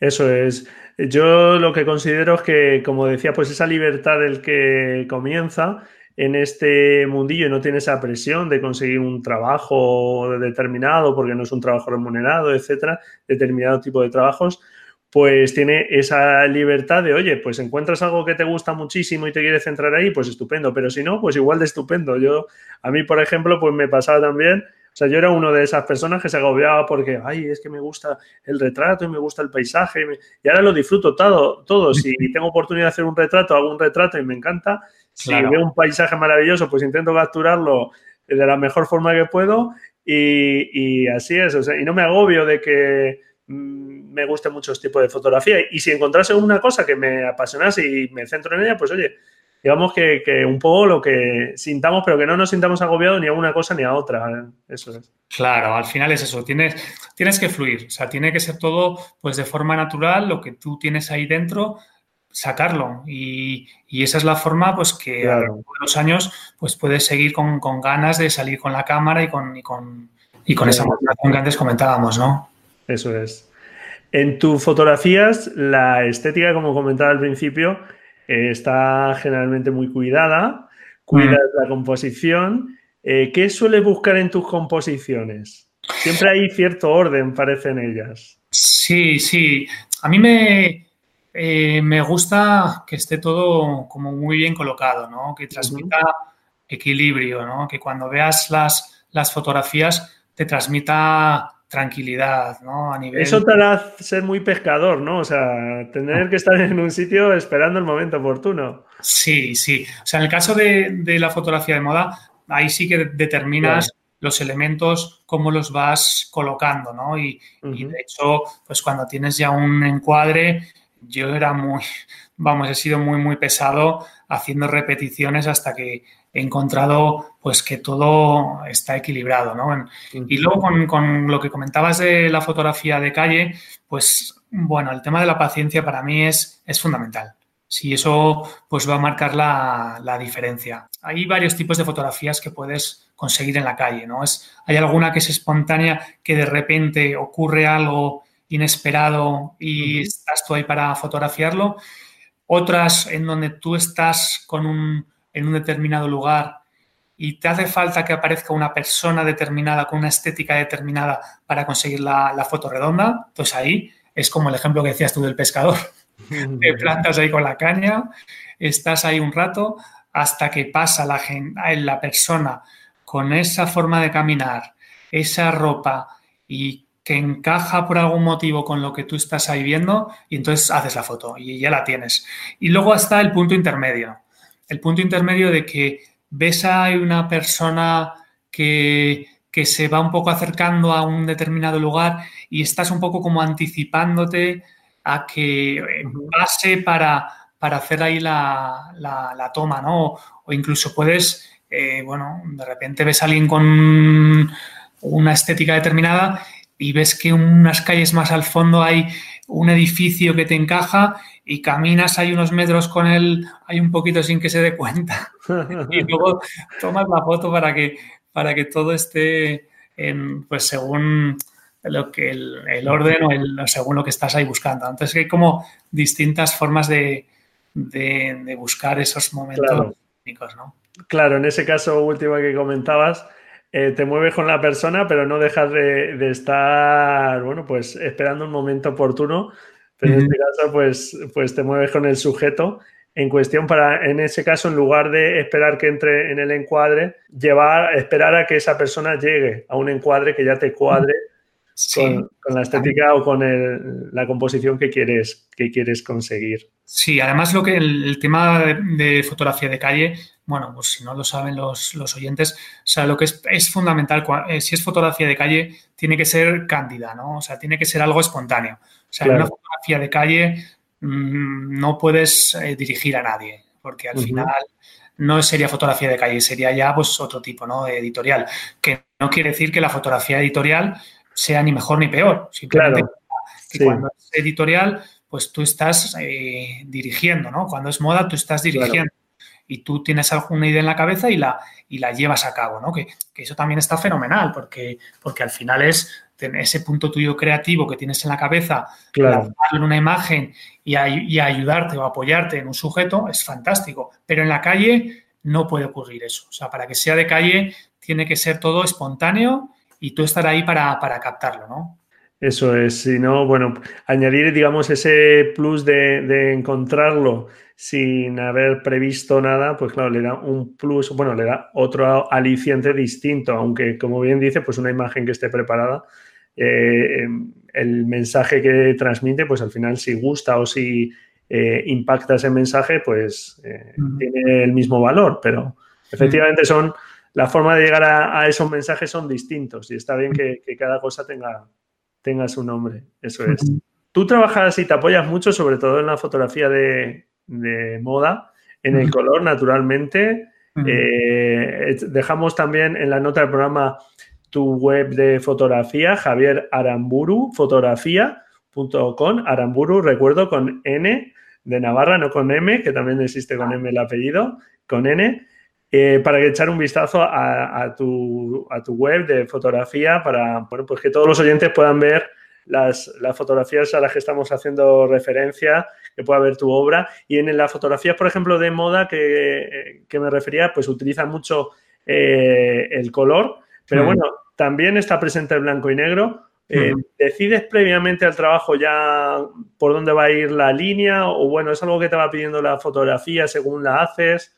Eso es. Yo lo que considero es que, como decía, pues esa libertad del que comienza en este mundillo no tiene esa presión de conseguir un trabajo determinado porque no es un trabajo remunerado, etcétera, determinado tipo de trabajos, pues tiene esa libertad de, oye, pues encuentras algo que te gusta muchísimo y te quieres centrar ahí, pues estupendo, pero si no, pues igual de estupendo. Yo, a mí, por ejemplo, pues me pasaba también, o sea, yo era uno de esas personas que se agobiaba porque, ay, es que me gusta el retrato y me gusta el paisaje y, ahora lo disfruto todo, todo. Si [LAUGHS] tengo oportunidad de hacer un retrato, hago un retrato y me encanta si veo un paisaje maravilloso, pues intento capturarlo de la mejor forma que puedo y, así es. y no me agobio de que mm, me guste muchos tipos de fotografía. Y si encontrase una cosa que me apasionase y me centro en ella, pues oye, digamos que, un poco lo que sintamos, pero que no nos sintamos agobiados ni a una cosa ni a otra. ¿eh? Eso es. Claro, al final es eso, tienes, tienes que fluir, o sea, tiene que ser todo pues de forma natural, lo que tú tienes ahí dentro, sacarlo. Y, esa es la forma, pues, que a lo los años, pues, puedes seguir con, ganas de salir con la cámara y con, y con, y con esa motivación que antes comentábamos, ¿no? Eso es. En tus fotografías, la estética, como comentaba al principio, eh, está generalmente muy cuidada. Cuidas mm. la composición. Eh, ¿Qué sueles buscar en tus composiciones? Siempre hay cierto orden, parece en ellas. Sí, sí. A mí me, eh, me gusta que esté todo como muy bien colocado, ¿no? Que transmita equilibrio, ¿no? Que cuando veas las, las fotografías te transmita tranquilidad, ¿no? A nivel... Eso te hará ser muy pescador, ¿no? O sea, tener que estar en un sitio esperando el momento oportuno. Sí, sí. O sea, en el caso de, la fotografía de moda, ahí sí que determinas los elementos, cómo los vas colocando, ¿no? Y, y, de hecho, pues cuando tienes ya un encuadre, yo era muy, vamos, he sido muy, muy pesado haciendo repeticiones hasta que he encontrado pues que todo está equilibrado, ¿no? Y luego con, lo que comentabas de la fotografía de calle, pues bueno, el tema de la paciencia para mí es, es fundamental. Si eso pues va a marcar la, la, diferencia. Hay varios tipos de fotografías que puedes conseguir en la calle, ¿no? Es, hay alguna que es espontánea, que de repente ocurre algo inesperado y estás tú ahí para fotografiarlo. Otras en donde tú estás con un, en un determinado lugar y te hace falta que aparezca una persona determinada con una estética determinada para conseguir la, foto redonda, pues ahí es como el ejemplo que decías tú del pescador. [LAUGHS] te plantas ahí con la caña, estás ahí un rato hasta que pasa la, la persona con esa forma de caminar, esa ropa y que encaja por algún motivo con lo que tú estás ahí viendo y entonces haces la foto y ya la tienes. Y luego está el punto intermedio. El punto intermedio de que ves a una persona que, que se va un poco acercando a un determinado lugar y estás un poco como anticipándote a que pase para, para hacer ahí la, la, toma, ¿no? O incluso puedes, eh, bueno, de repente ves a alguien con una estética determinada y ves que unas calles más al fondo hay un edificio que te encaja y caminas hay unos metros con él, hay un poquito sin que se dé cuenta. [LAUGHS] y luego tomas la foto para que, para que todo esté en, pues según lo que el, orden o el, según lo que estás ahí buscando. Entonces hay como distintas formas de, de, buscar esos momentos claro. ¿no? Claro, en ese caso último que comentabas, eh, te mueves con la persona, pero no dejas de, estar, bueno, pues esperando un momento oportuno. Pero en este caso, pues, pues te mueves con el sujeto. En cuestión para, en ese caso, en lugar de esperar que entre en el encuadre, llevar, esperar a que esa persona llegue a un encuadre que ya te cuadre con, la estética o con la composición que quieres, que quieres conseguir. Sí, además lo que el, tema de, fotografía de calle, bueno, pues si no lo saben los, oyentes, o sea, lo que es, fundamental, eh, si es fotografía de calle, tiene que ser cándida, ¿no? O sea, tiene que ser algo espontáneo. O sea, en una fotografía de calle mm, no puedes eh, dirigir a nadie, porque al final no sería fotografía de calle, sería ya pues otro tipo, ¿no? Editorial. Que no quiere decir que la fotografía editorial sea ni mejor ni peor. Simplemente que cuando es editorial, pues tú estás eh, dirigiendo, ¿no? Cuando es moda, tú estás dirigiendo. Y tú tienes alguna idea en la cabeza y la, y la llevas a cabo, ¿no? Que, eso también está fenomenal, porque, porque al final es ese punto tuyo creativo que tienes en la cabeza, claro. en una imagen y, y ayudarte o apoyarte en un sujeto, es fantástico. Pero en la calle no puede ocurrir eso. O sea, para que sea de calle, tiene que ser todo espontáneo y tú estar ahí para, captarlo, ¿no? Eso es, si no, bueno, añadir, digamos, ese plus de, encontrarlo sin haber previsto nada, pues claro, le da un plus, bueno, le da otro aliciente distinto, aunque como bien dice, pues una imagen que esté preparada, eh, el mensaje que transmite, pues al final si gusta o si eh, impacta ese mensaje, pues eh, tiene el mismo valor, pero efectivamente son la forma de llegar a, esos mensajes son distintos y está bien que, cada cosa tenga, tenga su nombre. Eso es. Tú trabajas y te apoyas mucho, sobre todo en la fotografía de, moda, en el color, naturalmente. Eh, dejamos también en la nota del programa tu web de fotografía, Javier Aramburu, fotografía.com. Aramburu, recuerdo, con N de Navarra, no con M, que también existe con M el apellido, con N. Eh, para echar un vistazo a, tu, web de fotografía para bueno, pues que todos los oyentes puedan ver las, fotografías a las que estamos haciendo referencia, que pueda ver tu obra. Y en las fotografías, por ejemplo, de moda que, me refería, pues utiliza mucho eh, el color, pero mm. bueno, también está presente el blanco y negro. Eh, ¿Decides previamente al trabajo ya por dónde va a ir la línea o bueno, es algo que te va pidiendo la fotografía según la haces?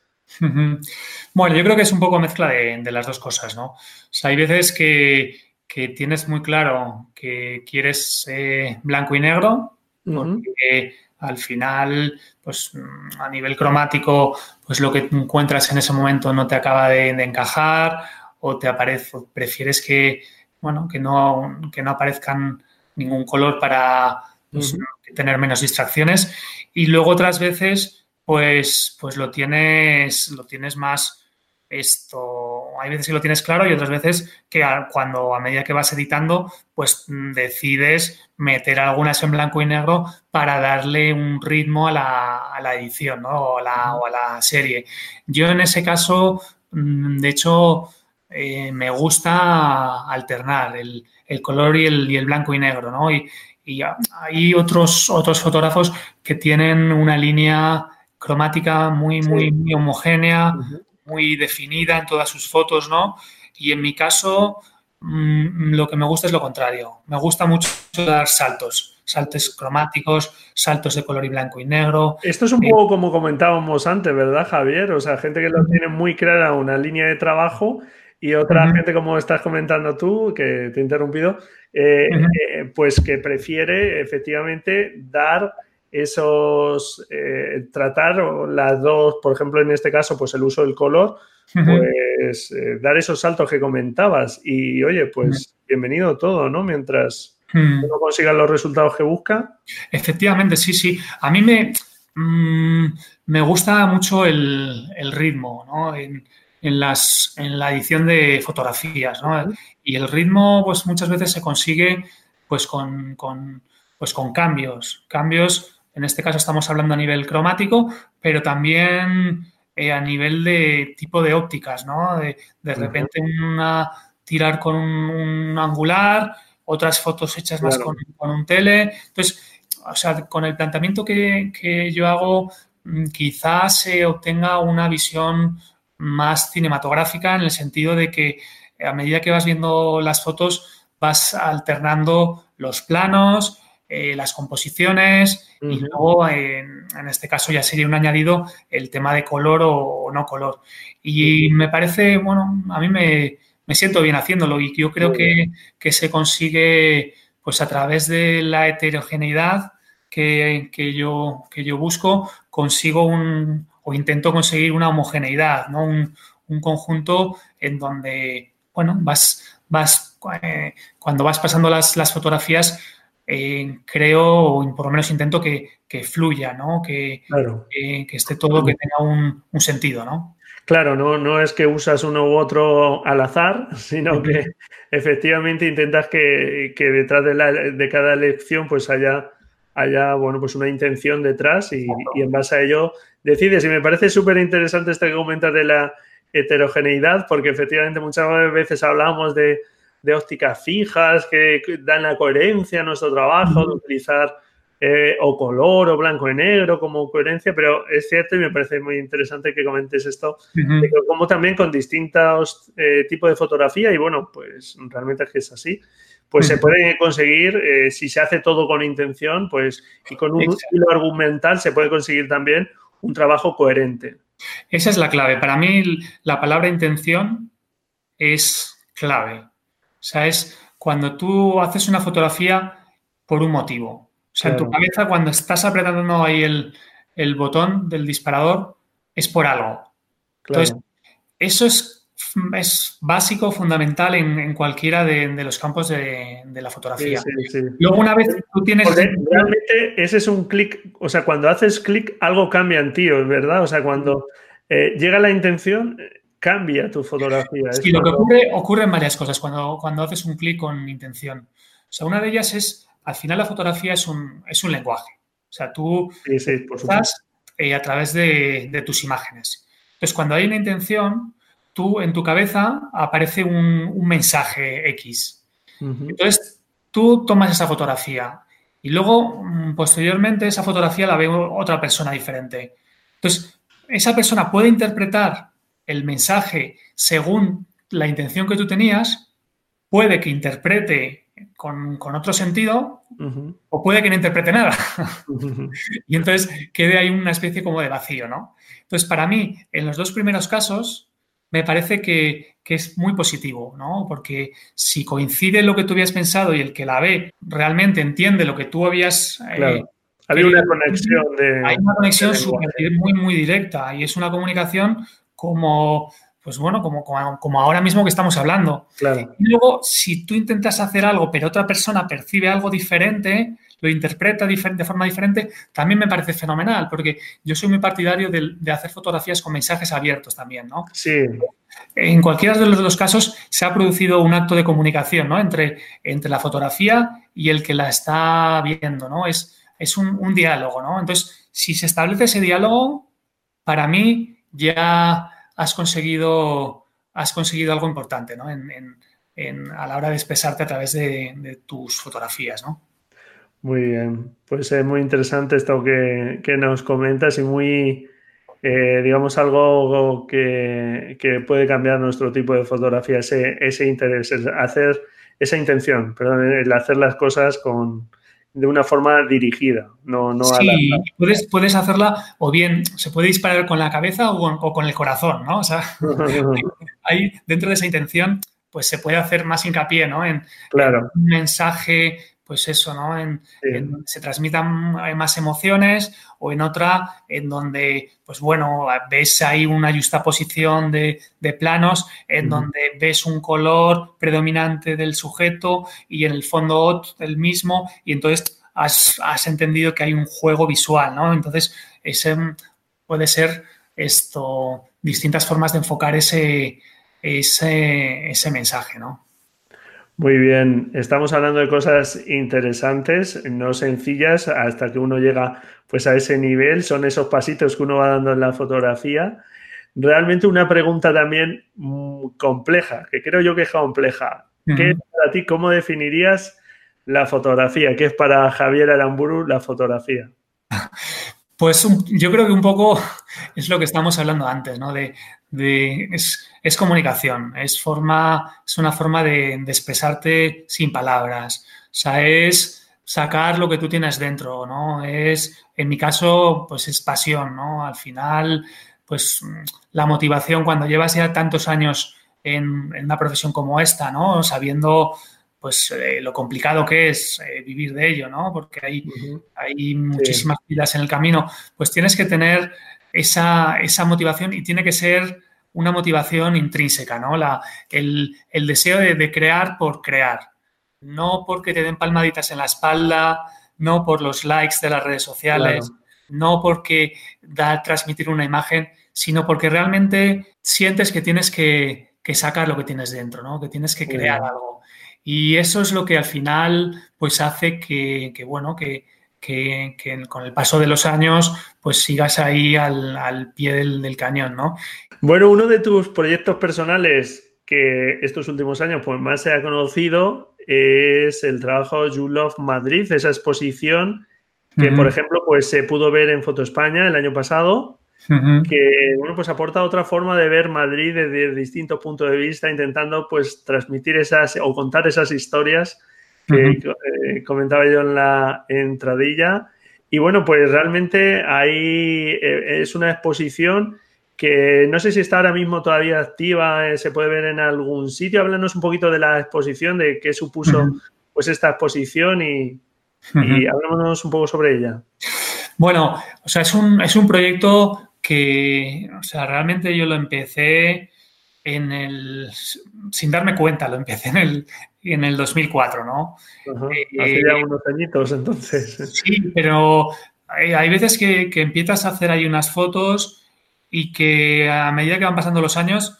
Bueno, yo creo que es un poco mezcla de, las dos cosas, ¿no? O sea, hay veces que, tienes muy claro que quieres eh, blanco y negro, porque al final, pues a nivel cromático, pues lo que encuentras en ese momento no te acaba de, encajar o te aparece, prefieres que, bueno, que no, que no aparezcan ningún color para pues, tener menos distracciones. Y luego otras veces, pues, pues lo tienes, lo tienes más esto. Hay veces que lo tienes claro y otras veces que cuando a medida que vas editando, pues mm, decides meter algunas en blanco y negro para darle un ritmo a la, edición ¿no? o, a la, serie. Yo en ese caso, mm, de hecho, eh, me gusta alternar el, color y el, y el, blanco y negro, ¿no? Y, hay otros, otros fotógrafos que tienen una línea cromática muy, muy, muy homogénea, muy definida en todas sus fotos, ¿no? Y en mi caso, mm, lo que me gusta es lo contrario. Me gusta mucho dar saltos, saltos cromáticos, saltos de color y blanco y negro. Esto es un eh, poco como comentábamos antes, ¿verdad, Javier? O sea, gente que lo tiene muy clara una línea de trabajo y otra gente, como estás comentando tú, que te he interrumpido, eh, eh, pues que prefiere efectivamente dar esos, eh, tratar las dos, por ejemplo, en este caso, pues el uso del color, pues dar esos saltos que comentabas. Y oye, pues bienvenido todo, ¿no? Mientras uno consiga los resultados que busca. Efectivamente, sí, sí. A mí me, mm, me gusta mucho el, ritmo, ¿no? en, las, en la edición de fotografías, ¿no? Y el ritmo, pues muchas veces se consigue pues con, pues con cambios, cambios, en este caso estamos hablando a nivel cromático, pero también eh, a nivel de tipo de ópticas, ¿no? De, repente una, tirar con un, angular, otras fotos hechas más con, un tele. Entonces, o sea, con el planteamiento que, que yo hago, mm, quizás se obtenga una visión más cinematográfica en el sentido de que a medida que vas viendo las fotos vas alternando los planos, eh, las composiciones y luego en, este caso ya sería un añadido el tema de color o, no color. Y me parece, bueno, a mí me, siento bien haciéndolo y yo creo que, se consigue pues a través de la heterogeneidad que, yo, que yo busco, consigo un, o intento conseguir una homogeneidad, ¿no? Un, conjunto en donde, bueno, vas, vas eh, cuando vas pasando las, fotografías, eh, creo, o por lo menos intento que, fluya, ¿no? Que, que, esté todo, que tenga un, sentido, ¿no? Claro, no, no es que usas uno u otro al azar, [LAUGHS] sino que efectivamente intentas que, detrás de, la, de, cada elección pues haya, haya bueno, pues una intención detrás y, y en base a ello decides. Y me parece súper interesante este que comentas de la heterogeneidad, porque efectivamente muchas veces hablamos de, ópticas fijas que dan la coherencia a nuestro trabajo, de utilizar eh, o color o blanco y negro como coherencia, pero es cierto y me parece muy interesante que comentes esto, de como también con distintos eh, tipos de fotografía, y bueno, pues realmente es que es así, pues se puede conseguir, eh, si se hace todo con intención, pues y con un estilo argumental se puede conseguir también un trabajo coherente. Esa es la clave. Para mí la palabra intención es clave. O sea, es cuando tú haces una fotografía por un motivo. O sea, en tu cabeza cuando estás apretando ahí el, botón del disparador es por algo. Entonces, eso es es básico, fundamental en, cualquiera de, los campos de, la fotografía. Luego, una vez tú tienes. realmente ese es un clic, o sea, cuando haces clic, algo cambia en ti, ¿verdad? O sea, cuando eh, llega la intención, cambia tu fotografía. Sí, lo que ocurre, ocurre en varias cosas cuando, cuando haces un clic con intención. O sea, una de ellas es, al final, la fotografía es un, es un lenguaje. O sea, tú estás eh, a través de, de tus imágenes. Entonces, cuando hay una intención, tú en tu cabeza aparece un, mensaje X. Entonces, tú tomas esa fotografía y luego, mm, posteriormente, esa fotografía la ve otra persona diferente. Entonces, esa persona puede interpretar el mensaje según la intención que tú tenías, puede que interprete con, otro sentido o puede que no interprete nada. [LAUGHS] y entonces quede ahí una especie como de vacío, ¿no? Entonces, para mí, en los dos primeros casos, me parece que, es muy positivo, ¿no? Porque si coincide lo que tú habías pensado y el que la ve realmente entiende lo que tú habías... Eh, claro. Hay una conexión de... Hay una conexión muy, muy directa y es una comunicación como pues bueno, como, como, ahora mismo que estamos hablando. Claro. Y luego, si tú intentas hacer algo, pero otra persona percibe algo diferente, lo interpreta de forma diferente, también me parece fenomenal, porque yo soy muy partidario de, hacer fotografías con mensajes abiertos también, ¿no? Sí. En cualquiera de los dos casos se ha producido un acto de comunicación, ¿no? Entre, entre la fotografía y el que la está viendo, ¿no? Es, es un, un diálogo, ¿no? Entonces, si se establece ese diálogo, para mí ya has conseguido, has conseguido algo importante ¿no? en, a la hora de expresarte a través de, tus fotografías. ¿no? Muy bien, pues es muy interesante esto que, nos comentas y muy, eh, digamos, algo que, puede cambiar nuestro tipo de fotografía, ese, ese interés, hacer esa intención, perdón, el hacer las cosas con, de una forma dirigida, no, no sí, puedes, puedes hacerla o bien se puede disparar con la cabeza o con, el corazón, ¿no? O sea, [LAUGHS] ahí dentro de esa intención pues se puede hacer más hincapié, ¿no? En, claro. un mensaje pues eso, ¿no? En, se transmitan más emociones o en otra en donde, pues bueno, ves ahí una justa posición de, planos en donde ves un color predominante del sujeto y en el fondo el mismo y entonces has, has entendido que hay un juego visual, ¿no? Entonces, ese puede ser esto, distintas formas de enfocar ese, ese, ese mensaje, ¿no? Muy bien, estamos hablando de cosas interesantes, no sencillas, hasta que uno llega pues a ese nivel, son esos pasitos que uno va dando en la fotografía. Realmente una pregunta también mm, compleja, que creo yo que es compleja. ¿Qué es para ti, cómo definirías la fotografía? ¿Qué es para Javier Aramburu la fotografía? [LAUGHS] Pues yo creo que un poco es lo que estamos hablando antes, ¿no? De, es, comunicación, es, forma, es una forma de, expresarte sin palabras. O sea, es sacar lo que tú tienes dentro, ¿no? Es, en mi caso, pues es pasión, ¿no? Al final, pues la motivación cuando llevas ya tantos años en, en una profesión como esta, ¿no? Sabiendo pues eh, lo complicado que es eh, vivir de ello, ¿no? Porque hay, hay muchísimas vidas en el camino. Pues tienes que tener esa, motivación y tiene que ser una motivación intrínseca, ¿no? La, el, deseo de, crear por crear. No porque te den palmaditas en la espalda, no por los likes de las redes sociales, no porque da transmitir una imagen, sino porque realmente sientes que tienes que, sacar lo que tienes dentro, ¿no? Que tienes que crear algo. Y eso es lo que al final pues hace que, bueno, que, con el paso de los años pues sigas ahí al, pie del, cañón, ¿no? Bueno, uno de tus proyectos personales que estos últimos años pues más se ha conocido es el trabajo You Love Madrid, esa exposición que, por ejemplo, pues se pudo ver en Foto España el año pasado que bueno, pues aporta otra forma de ver Madrid desde distintos puntos de vista, intentando pues transmitir esas o contar esas historias que eh, comentaba yo en la entradilla. Y bueno, pues realmente ahí eh, es una exposición que no sé si está ahora mismo todavía activa, eh, se puede ver en algún sitio. Háblanos un poquito de la exposición, de qué supuso pues esta exposición y, y un poco sobre ella. Bueno, o sea, es un, es un proyecto que, o sea, realmente yo lo empecé en el, sin darme cuenta, lo empecé en el, en el 2004, ¿no? Eh, Hace ya unos añitos entonces. Sí, pero hay, veces que, empiezas a hacer ahí unas fotos y que a medida que van pasando los años,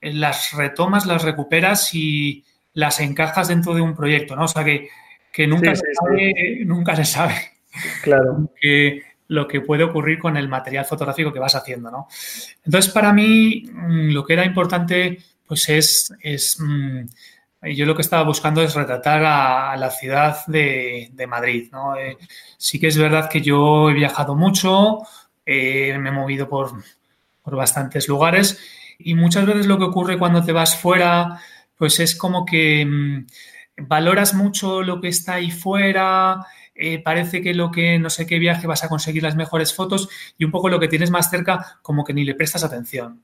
eh, las retomas, las recuperas y las encajas dentro de un proyecto, ¿no? O sea, que, nunca, se sabe, nunca se sabe. Claro. [LAUGHS] Que, lo que puede ocurrir con el material fotográfico que vas haciendo, ¿no? Entonces, para mí, mm, lo que era importante, pues es, es mm, yo lo que estaba buscando es retratar a, la ciudad de, Madrid, ¿no? Eh, sí que es verdad que yo he viajado mucho, eh, me he movido por, por bastantes lugares y muchas veces lo que ocurre cuando te vas fuera, pues es como que mm, valoras mucho lo que está ahí fuera, eh, parece que lo que no sé qué viaje vas a conseguir las mejores fotos y un poco lo que tienes más cerca como que ni le prestas atención.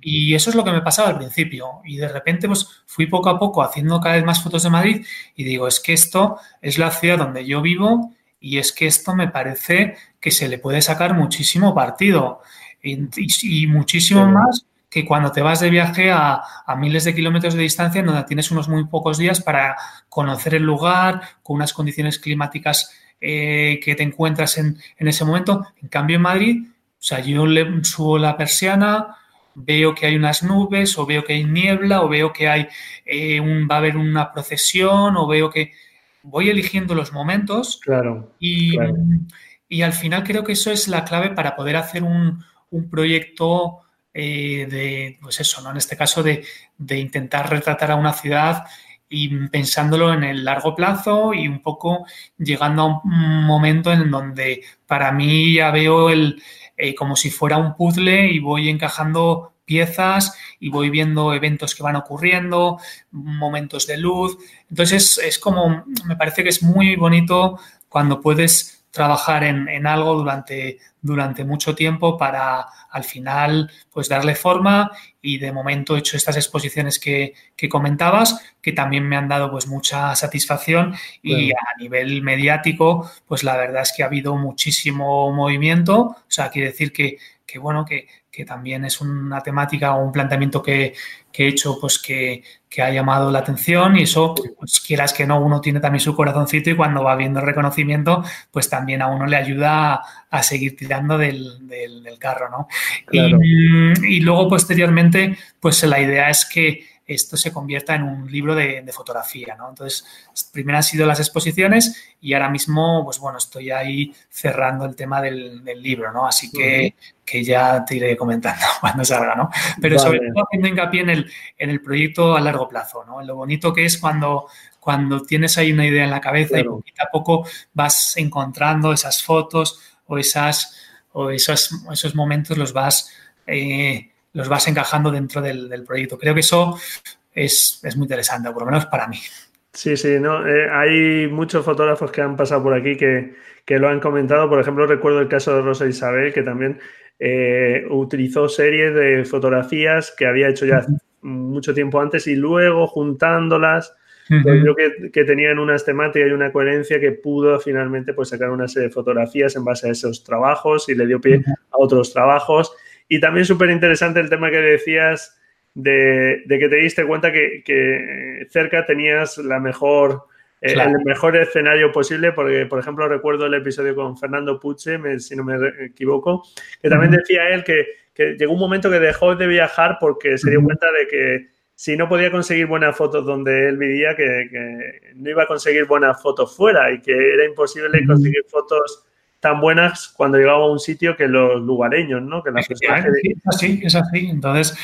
Y eso es lo que me pasaba al principio. Y de repente pues fui poco a poco haciendo cada vez más fotos de Madrid y digo, es que esto es la ciudad donde yo vivo y es que esto me parece que se le puede sacar muchísimo partido y, muchísimo más que cuando te vas de viaje a, miles de kilómetros de distancia, donde tienes unos muy pocos días para conocer el lugar, con unas condiciones climáticas eh, que te encuentras en, ese momento. En cambio, en Madrid, o sea, yo le subo la persiana, veo que hay unas nubes, o veo que hay niebla, o veo que hay eh, un, va a haber una procesión, o veo que voy eligiendo los momentos. Claro. Y, y al final creo que eso es la clave para poder hacer un, un proyecto eh, de, pues eso, ¿no? En este caso de, intentar retratar a una ciudad y pensándolo en el largo plazo y un poco llegando a un momento en donde para mí ya veo el eh, como si fuera un puzzle y voy encajando piezas y voy viendo eventos que van ocurriendo, momentos de luz. Entonces es como, me parece que es muy bonito cuando puedes trabajar en, algo durante, durante mucho tiempo para al final pues darle forma. Y de momento he hecho estas exposiciones que, comentabas que también me han dado pues mucha satisfacción. Y a nivel mediático pues la verdad es que ha habido muchísimo movimiento, o sea, quiere decir que, que bueno, que, que también es una temática o un planteamiento que, he hecho pues que, ha llamado la atención y eso, pues quieras que no, uno tiene también su corazoncito y cuando va viendo el reconocimiento, pues también a uno le ayuda a, seguir tirando del, carro, ¿no? Y, y, luego posteriormente, pues la idea es que esto se convierta en un libro de, fotografía, ¿no? Entonces, primero han sido las exposiciones y ahora mismo, pues bueno, estoy ahí cerrando el tema del, libro, ¿no? Así que, que, ya te iré comentando [LAUGHS] cuando salga, ¿no? Pero sobre todo haciendo hincapié en el, en el proyecto a largo plazo, ¿no? Lo bonito que es cuando, cuando tienes ahí una idea en la cabeza y poquito a poco vas encontrando esas fotos o esas o esos, esos momentos los vas eh, los vas encajando dentro del, proyecto. Creo que eso es, muy interesante, por lo menos para mí. Sí, sí, no. Eh, hay muchos fotógrafos que han pasado por aquí que, lo han comentado. Por ejemplo, recuerdo el caso de Rosa Isabel, que también eh, utilizó series de fotografías que había hecho ya mucho tiempo antes y luego juntándolas. Pues creo que, que, tenían unas temáticas y una coherencia que pudo finalmente pues, sacar una serie de fotografías en base a esos trabajos y le dio pie a otros trabajos. Y también súper interesante el tema que decías de, que te diste cuenta que, cerca tenías la mejor, eh, el mejor escenario posible, porque, por ejemplo, recuerdo el episodio con Fernando Puche, si no me equivoco, que también decía él que, llegó un momento que dejó de viajar porque se dio cuenta de que si no podía conseguir buenas fotos donde él vivía, que, que no iba a conseguir buenas fotos fuera y que era imposible conseguir fotos tan buenas cuando llegaba a un sitio que los lugareños, ¿no? Que es así, es así. Entonces,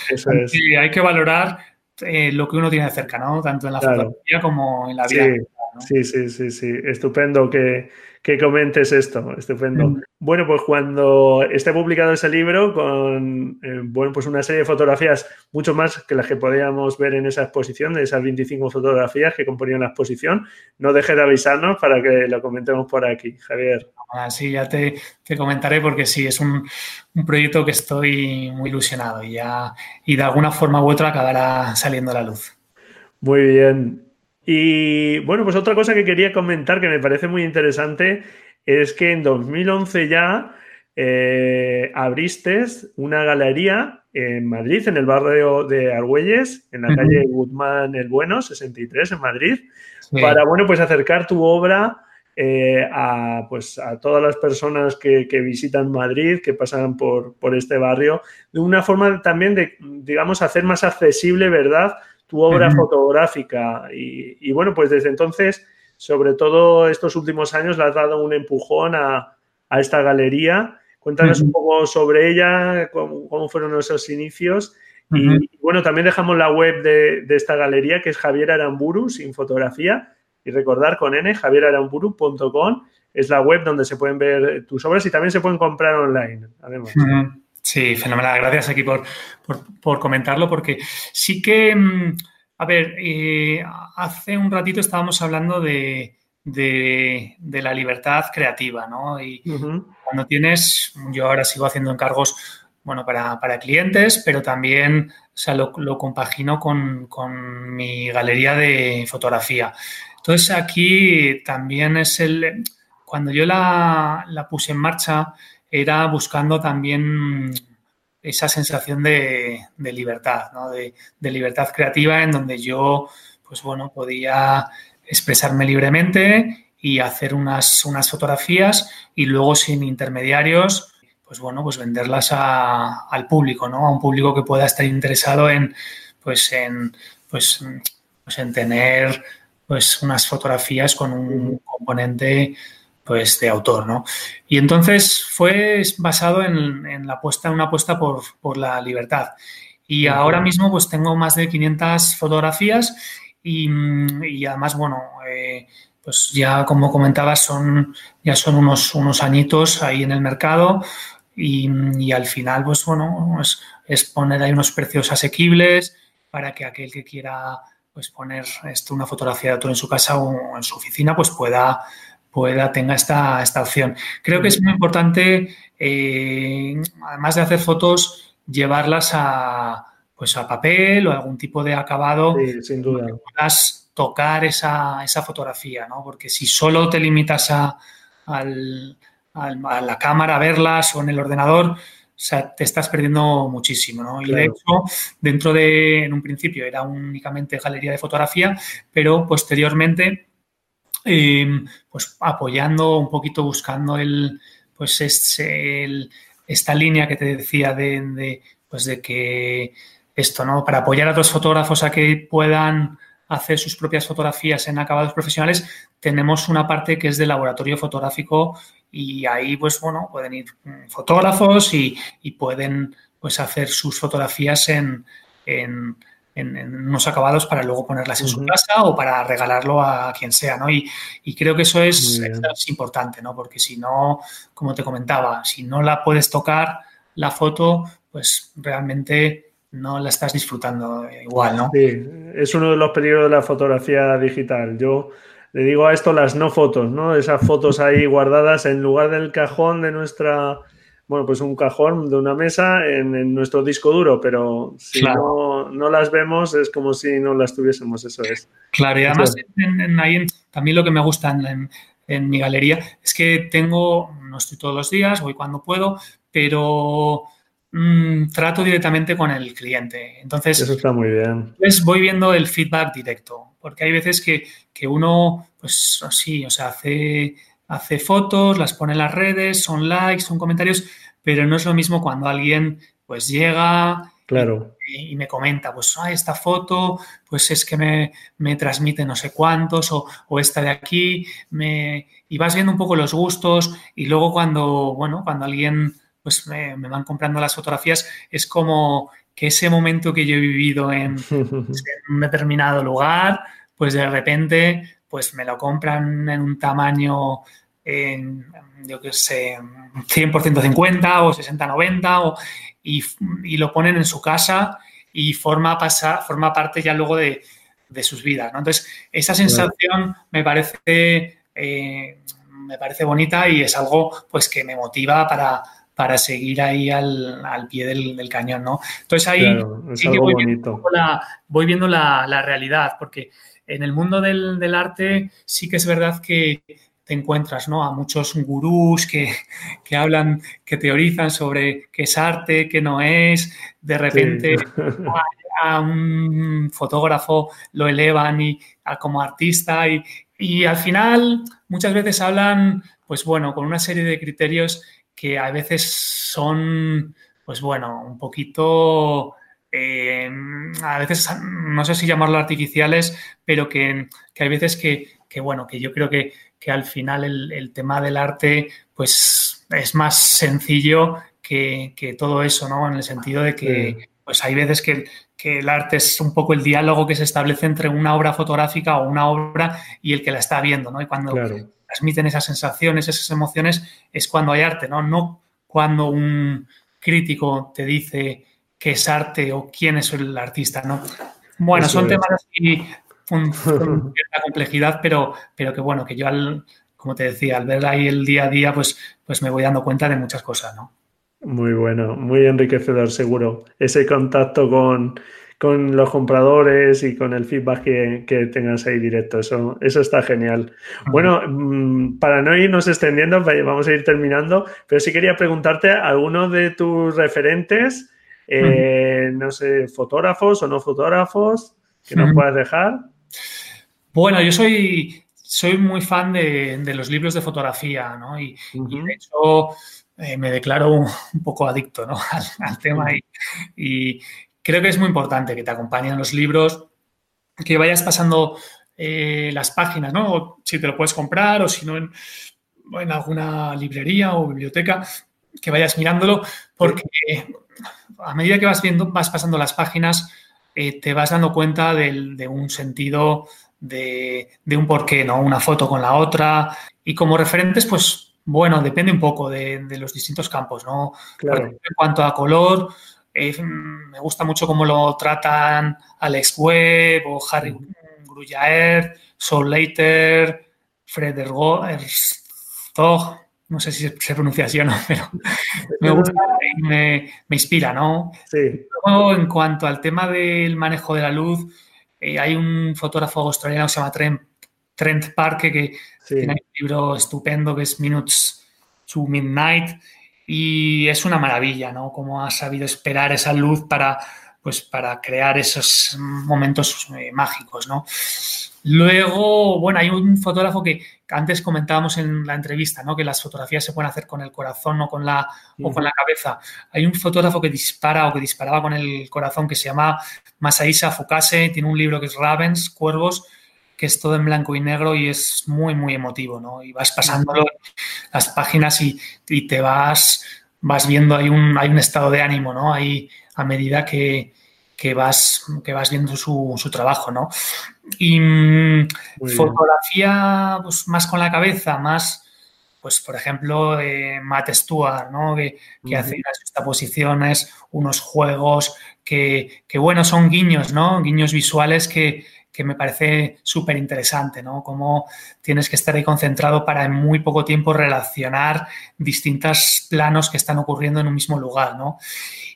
hay que valorar eh, lo que uno tiene cerca, ¿no? Tanto en la fotografía como en la vida. Sí, sí, sí, sí, Estupendo que, comentes esto. Estupendo. Mm. Bueno, pues cuando esté publicado ese libro con, eh, bueno, pues una serie de fotografías, mucho más que las que podíamos ver en esa exposición, de esas 25 fotografías que componían la exposición, no deje de avisarnos para que lo comentemos por aquí, Javier. Sí, ya te, comentaré porque sí, es un, proyecto que estoy muy ilusionado y, ya, y de alguna forma u otra acabará saliendo a la luz. Muy bien. Y bueno, pues otra cosa que quería comentar que me parece muy interesante es que en 2011 ya eh, abriste una galería en Madrid, en el barrio de Argüelles, en la calle Guzmán el Bueno, 63 en Madrid, para bueno, pues acercar tu obra eh, a, pues, a todas las personas que, visitan Madrid, que pasan por, por, este barrio, de una forma también de, digamos, hacer más accesible, ¿verdad?, tu obra fotográfica. Y, bueno, pues desde entonces, sobre todo estos últimos años, le has dado un empujón a, esta galería. Cuéntanos un poco sobre ella, cómo, fueron esos inicios. Y, bueno, también dejamos la web de, de, esta galería, que es Javier Aramburu, sin fotografía, y recordar con n, javieraramburu.com, es la web donde se pueden ver tus obras y también se pueden comprar online, además. Sí, fenomenal. Gracias aquí por, comentarlo, porque sí que, mm, a ver, eh, hace un ratito estábamos hablando de, la libertad creativa, ¿no? Y cuando tienes, yo ahora sigo haciendo encargos, bueno, para, clientes, pero también, o sea, lo, compagino con, mi galería de fotografía. Entonces aquí también es el, cuando yo la, la puse en marcha, era buscando también esa sensación de, libertad, de, libertad creativa en donde yo, pues bueno, podía expresarme libremente y hacer unas, unas fotografías y luego sin intermediarios, pues bueno, pues venderlas al público, ¿no? A un público que pueda estar interesado en, pues en, pues, pues en tener pues unas fotografías con un componente pues de autor, ¿no? Y entonces fue basado en, la apuesta, una apuesta por, la libertad. Y ahora mismo pues tengo más de 500 fotografías y, además, bueno, eh, pues ya como comentaba, son, ya son unos, unos añitos ahí en el mercado y, al final, pues bueno, es, poner ahí unos precios asequibles para que aquel que quiera pues poner esto, una fotografía de autor en su casa o en su oficina, pues pueda pueda, tenga esta, esta opción. Creo que es muy importante, eh, además de hacer fotos, llevarlas a, pues a papel o algún tipo de acabado. Sí, sin duda. puedas tocar esa, fotografía, ¿no? Porque si solo te limitas a, la cámara a verlas o en el ordenador, o sea, te estás perdiendo muchísimo, ¿no? Y de hecho, dentro de, en un principio era únicamente galería de fotografía, pero posteriormente Em, pues apoyando un poquito, buscando el, pues esta línea que te decía de, pues de que esto, ¿no? Para apoyar a otros fotógrafos a que puedan hacer sus propias fotografías en acabados profesionales, tenemos una parte que es de laboratorio fotográfico y ahí, pues bueno, pueden ir fotógrafos y, pueden pues hacer sus fotografías en en, unos acabados para luego ponerlas en su casa o para regalarlo a quien sea, ¿no? Y, creo que eso es, importante, ¿no? Porque si no, como te comentaba, si no la puedes tocar, la foto, pues realmente no la estás disfrutando igual, ¿no? Sí, es uno de los peligros de la fotografía digital. Yo le digo a esto las no fotos, ¿no? Esas fotos ahí guardadas en lugar del cajón de nuestra bueno, pues un cajón de una mesa en, nuestro disco duro, pero si no, las vemos es como si no las tuviésemos, eso es. Claro, y además en, ahí también lo que me gusta en, mi galería es que tengo, no estoy todos los días, voy cuando puedo, pero mm, trato directamente con el cliente. Entonces, eso está muy bien. Pues voy viendo el feedback directo, porque hay veces que, que uno, pues sí, o sea, hace hace fotos, las pone en las redes, son likes, son comentarios, pero no es lo mismo cuando alguien pues llega claro. y, me comenta, pues ah, esta foto, pues es que me, transmite no sé cuántos, o, esta de aquí, me, y vas viendo un poco los gustos, y luego cuando, bueno, cuando alguien pues me, van comprando las fotografías, es como que ese momento que yo he vivido en, [LAUGHS] en un determinado lugar, pues de repente pues me lo compran en un tamaño en, yo qué sé, 100% 50 o 60-90 y, lo ponen en su casa y forma, pasa, forma parte ya luego de, sus vidas. Entonces, esa sensación me parece, eh, me parece bonita y es algo pues, que me motiva para, para seguir ahí al, pie del, cañón. ¿no? Entonces, ahí sí que voy viendo, la, voy viendo la, realidad, porque en el mundo del, del arte sí que es verdad que te encuentras ¿no? a muchos gurús que, hablan, que teorizan sobre qué es arte, qué no es, de repente [LAUGHS] a, un fotógrafo lo elevan y, como artista y, al final muchas veces hablan, pues bueno, con una serie de criterios que a veces son, pues bueno, un poquito... Eh, a veces, no sé si llamarlo artificiales, pero que, que hay veces que, que, bueno, que yo creo que, que al final el, tema del arte pues es más sencillo que, todo eso, ¿no? En el sentido de que pues hay veces que, el arte es un poco el diálogo que se establece entre una obra fotográfica o una obra y el que la está viendo, ¿no? Y cuando transmiten esas sensaciones, esas emociones, es cuando hay arte, ¿no? No cuando un crítico te dice que es arte o quién es el artista, ¿no? Bueno, son temas así con, [LAUGHS] cierta complejidad, pero, pero que bueno, que yo al, como te decía, al ver ahí el día a día, pues, pues me voy dando cuenta de muchas cosas, ¿no? Muy bueno, muy enriquecedor seguro. Ese contacto con, con los compradores y con el feedback que, tengas ahí directo. Eso, eso está genial. Bueno, mm, para no irnos extendiendo, vamos a ir terminando, pero sí quería preguntarte, ¿alguno de tus referentes, eh, no sé, fotógrafos o no fotógrafos, que nos puedas dejar? Bueno, yo soy, soy muy fan de, los libros de fotografía, ¿no? Y, de hecho eh, me declaro un, poco adicto ¿no? [LAUGHS] al, tema y, creo que es muy importante que te acompañen los libros, que vayas pasando eh, las páginas, ¿no? si te lo puedes comprar o si no en, alguna librería o biblioteca, que vayas mirándolo, porque a medida que vas viendo, vas pasando las páginas, eh, te vas dando cuenta de un sentido, de, un porqué, ¿no? Una foto con la otra. Y como referentes, pues, bueno, depende un poco de, los distintos campos, ¿no? en cuanto a color, me gusta mucho cómo lo tratan Alex Webb o Harry Gruyaert, Saul Leiter, Fred Erstog, no sé si se pronuncia así o no, [LAUGHS] pero me gusta y me, inspira, ¿no? Sí. Luego, en cuanto al tema del manejo de la luz, eh, hay un fotógrafo australiano que se llama Trent, Trent Parke que tiene un libro estupendo que es Minutes to Midnight y es una maravilla, ¿no? Cómo ha sabido esperar esa luz para, pues, para crear esos momentos eh, mágicos, ¿no? Luego, bueno, hay un fotógrafo que antes comentábamos en la entrevista, ¿no? Que las fotografías se pueden hacer con el corazón o con la, o con la cabeza. Hay un fotógrafo que dispara o que disparaba con el corazón que se llama Masaisa Fukase, tiene un libro que es Ravens, Cuervos, que es todo en blanco y negro y es muy, muy emotivo, ¿no? Y vas pasando las páginas y, te vas, vas viendo, hay un, hay un estado de ánimo, ¿no? Ahí a medida que, vas, que vas viendo su, trabajo, ¿no? Y mm, fotografía, pues más con la cabeza, más, pues por ejemplo, eh, Matt Stewart, ¿no? Que, hace unas justaposiciones, unos juegos que, que, bueno, son guiños, ¿no? Guiños visuales que, que me parece súper interesante, ¿no? Cómo tienes que estar ahí concentrado para en muy poco tiempo relacionar distintos planos que están ocurriendo en un mismo lugar, ¿no?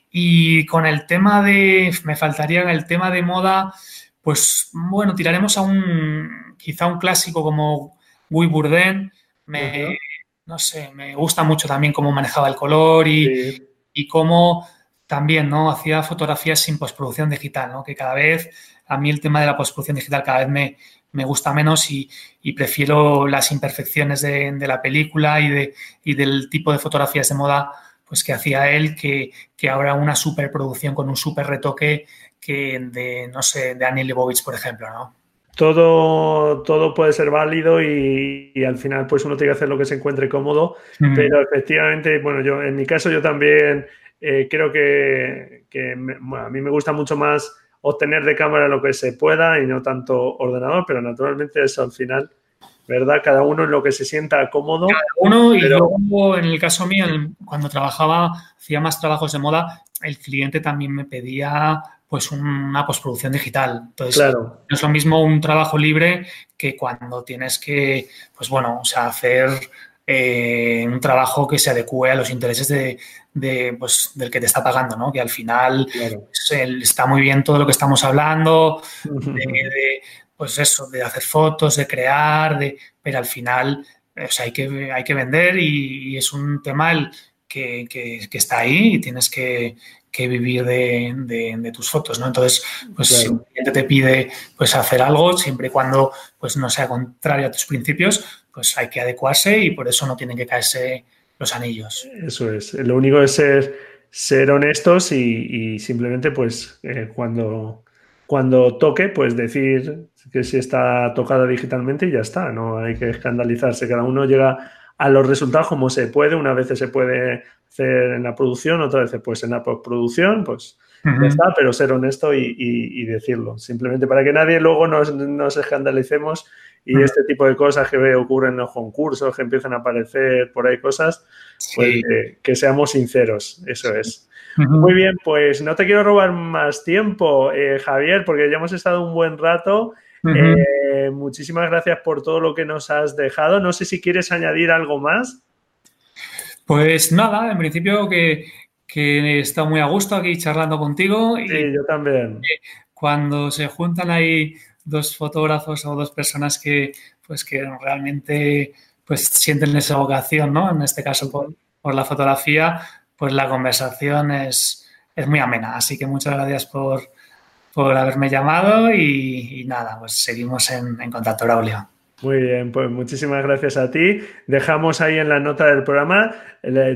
Y con el tema de, me faltaría el tema de moda, pues bueno, tiraremos a un, quizá un clásico como Guy Bourdain, me, no sé, me gusta mucho también cómo manejaba el color y, y cómo también, ¿no? Hacía fotografías sin postproducción digital, ¿no? Que cada vez a mí el tema de la postproducción digital cada vez me, me gusta menos y, prefiero las imperfecciones de, la película y, de, y del tipo de fotografías de moda pues que hacía él que, que ahora una superproducción con un super retoque que de, no sé, de Annie Leibovitz, por ejemplo, ¿no? Todo, todo puede ser válido y, al final pues uno tiene que hacer lo que se encuentre cómodo, pero efectivamente, bueno, yo en mi caso yo también eh, creo que, a mí me gusta mucho más obtener de cámara lo que se pueda y no tanto ordenador, pero naturalmente eso al final, ¿verdad? Cada uno en lo que se sienta cómodo. Cada uno y luego en el caso mío, cuando trabajaba, hacía más trabajos de moda, el cliente también me pedía pues una postproducción digital. Entonces, claro. no es lo mismo un trabajo libre que cuando tienes que, pues bueno, o sea, hacer eh, un trabajo que se adecue a los intereses de, pues, del que te está pagando, ¿no? Que al final pues, está muy bien todo lo que estamos hablando, [LAUGHS] de, pues eso, de hacer fotos, de crear, de, pero al final o hay, que, hay que vender y, es un tema el, que, que, está ahí y tienes que, vivir de, tus fotos, ¿no? Entonces, pues si un cliente te pide pues hacer algo, siempre y cuando pues no sea contrario a tus principios, pues hay que adecuarse y por eso no tienen que caerse los anillos. Eso es. Lo único es ser, ser honestos y, simplemente, pues, eh, cuando, cuando toque, pues decir que si está tocada digitalmente y ya está. No hay que escandalizarse. Cada uno llega a los resultados como se puede. Una vez se puede hacer en la producción, otra vez pues en la postproducción, pues ya está, pero ser honesto y, decirlo. Simplemente para que nadie luego nos, nos escandalicemos y este tipo de cosas que ocurren en los concursos, que empiezan a aparecer por ahí cosas, pues que, seamos sinceros, eso es. Muy bien, pues no te quiero robar más tiempo, eh, Javier, porque ya hemos estado un buen rato. Eh, muchísimas gracias por todo lo que nos has dejado. No sé si quieres añadir algo más. Pues nada, en principio que, que he estado muy a gusto aquí charlando contigo. Y sí, yo también. Cuando se juntan ahí dos fotógrafos o dos personas que, pues, que realmente pues, sienten esa vocación, ¿no? En este caso por, la fotografía, pues la conversación es, es muy amena. Así que muchas gracias por, por haberme llamado y, nada, pues seguimos en, en contacto, Braulio. Muy bien, pues muchísimas gracias a ti. Dejamos ahí en la nota del programa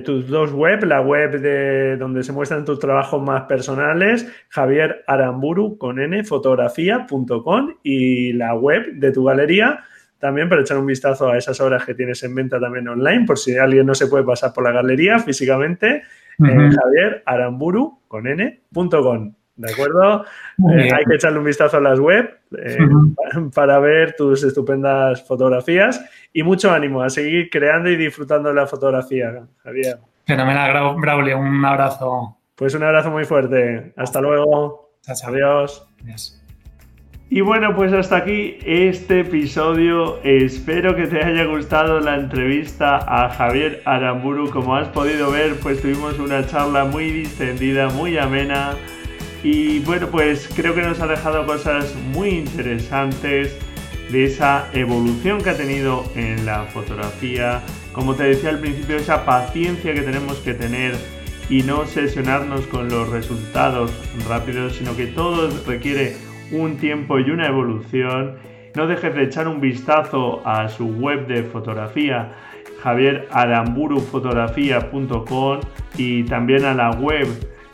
tus dos web, la web de donde se muestran tus trabajos más personales, Javier Aramburu con n fotografía.com y la web de tu galería también para echar un vistazo a esas obras que tienes en venta también online, por si alguien no se puede pasar por la galería físicamente, Javier Aramburu con n.com. ¿De acuerdo? Eh, hay que echarle un vistazo a las web eh, [LAUGHS] para ver tus estupendas fotografías y mucho ánimo a seguir creando y disfrutando de la fotografía, Javier. Fenomenal, Braulio. Un abrazo. Pues un abrazo muy fuerte. Hasta luego. Adiós. Y bueno, pues hasta aquí este episodio. Espero que te haya gustado la entrevista a Javier Aramburu. Como has podido ver, pues tuvimos una charla muy distendida, muy amena y bueno, pues creo que nos ha dejado cosas muy interesantes de esa evolución que ha tenido en la fotografía. Como te decía al principio, esa paciencia que tenemos que tener y no sesionarnos con los resultados rápidos, sino que todo requiere un tiempo y una evolución. No dejes de echar un vistazo a su web de fotografía, javieraramburu.fotografía.com y también a la web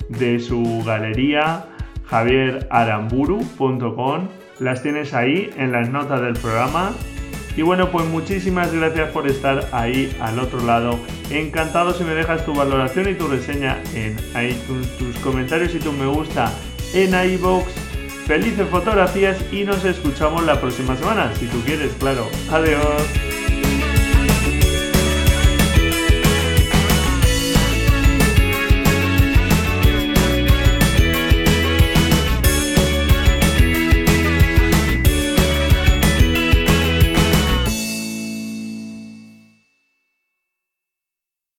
de su galería javieraramburu.com. Las tienes ahí en las notas del programa. Y bueno, pues muchísimas gracias por estar ahí al otro lado. Encantado si me dejas tu valoración y tu reseña en iTunes, tus comentarios y tu me gusta en iBox. Felices fotografías y nos escuchamos la próxima semana, si tú quieres, claro. Adiós.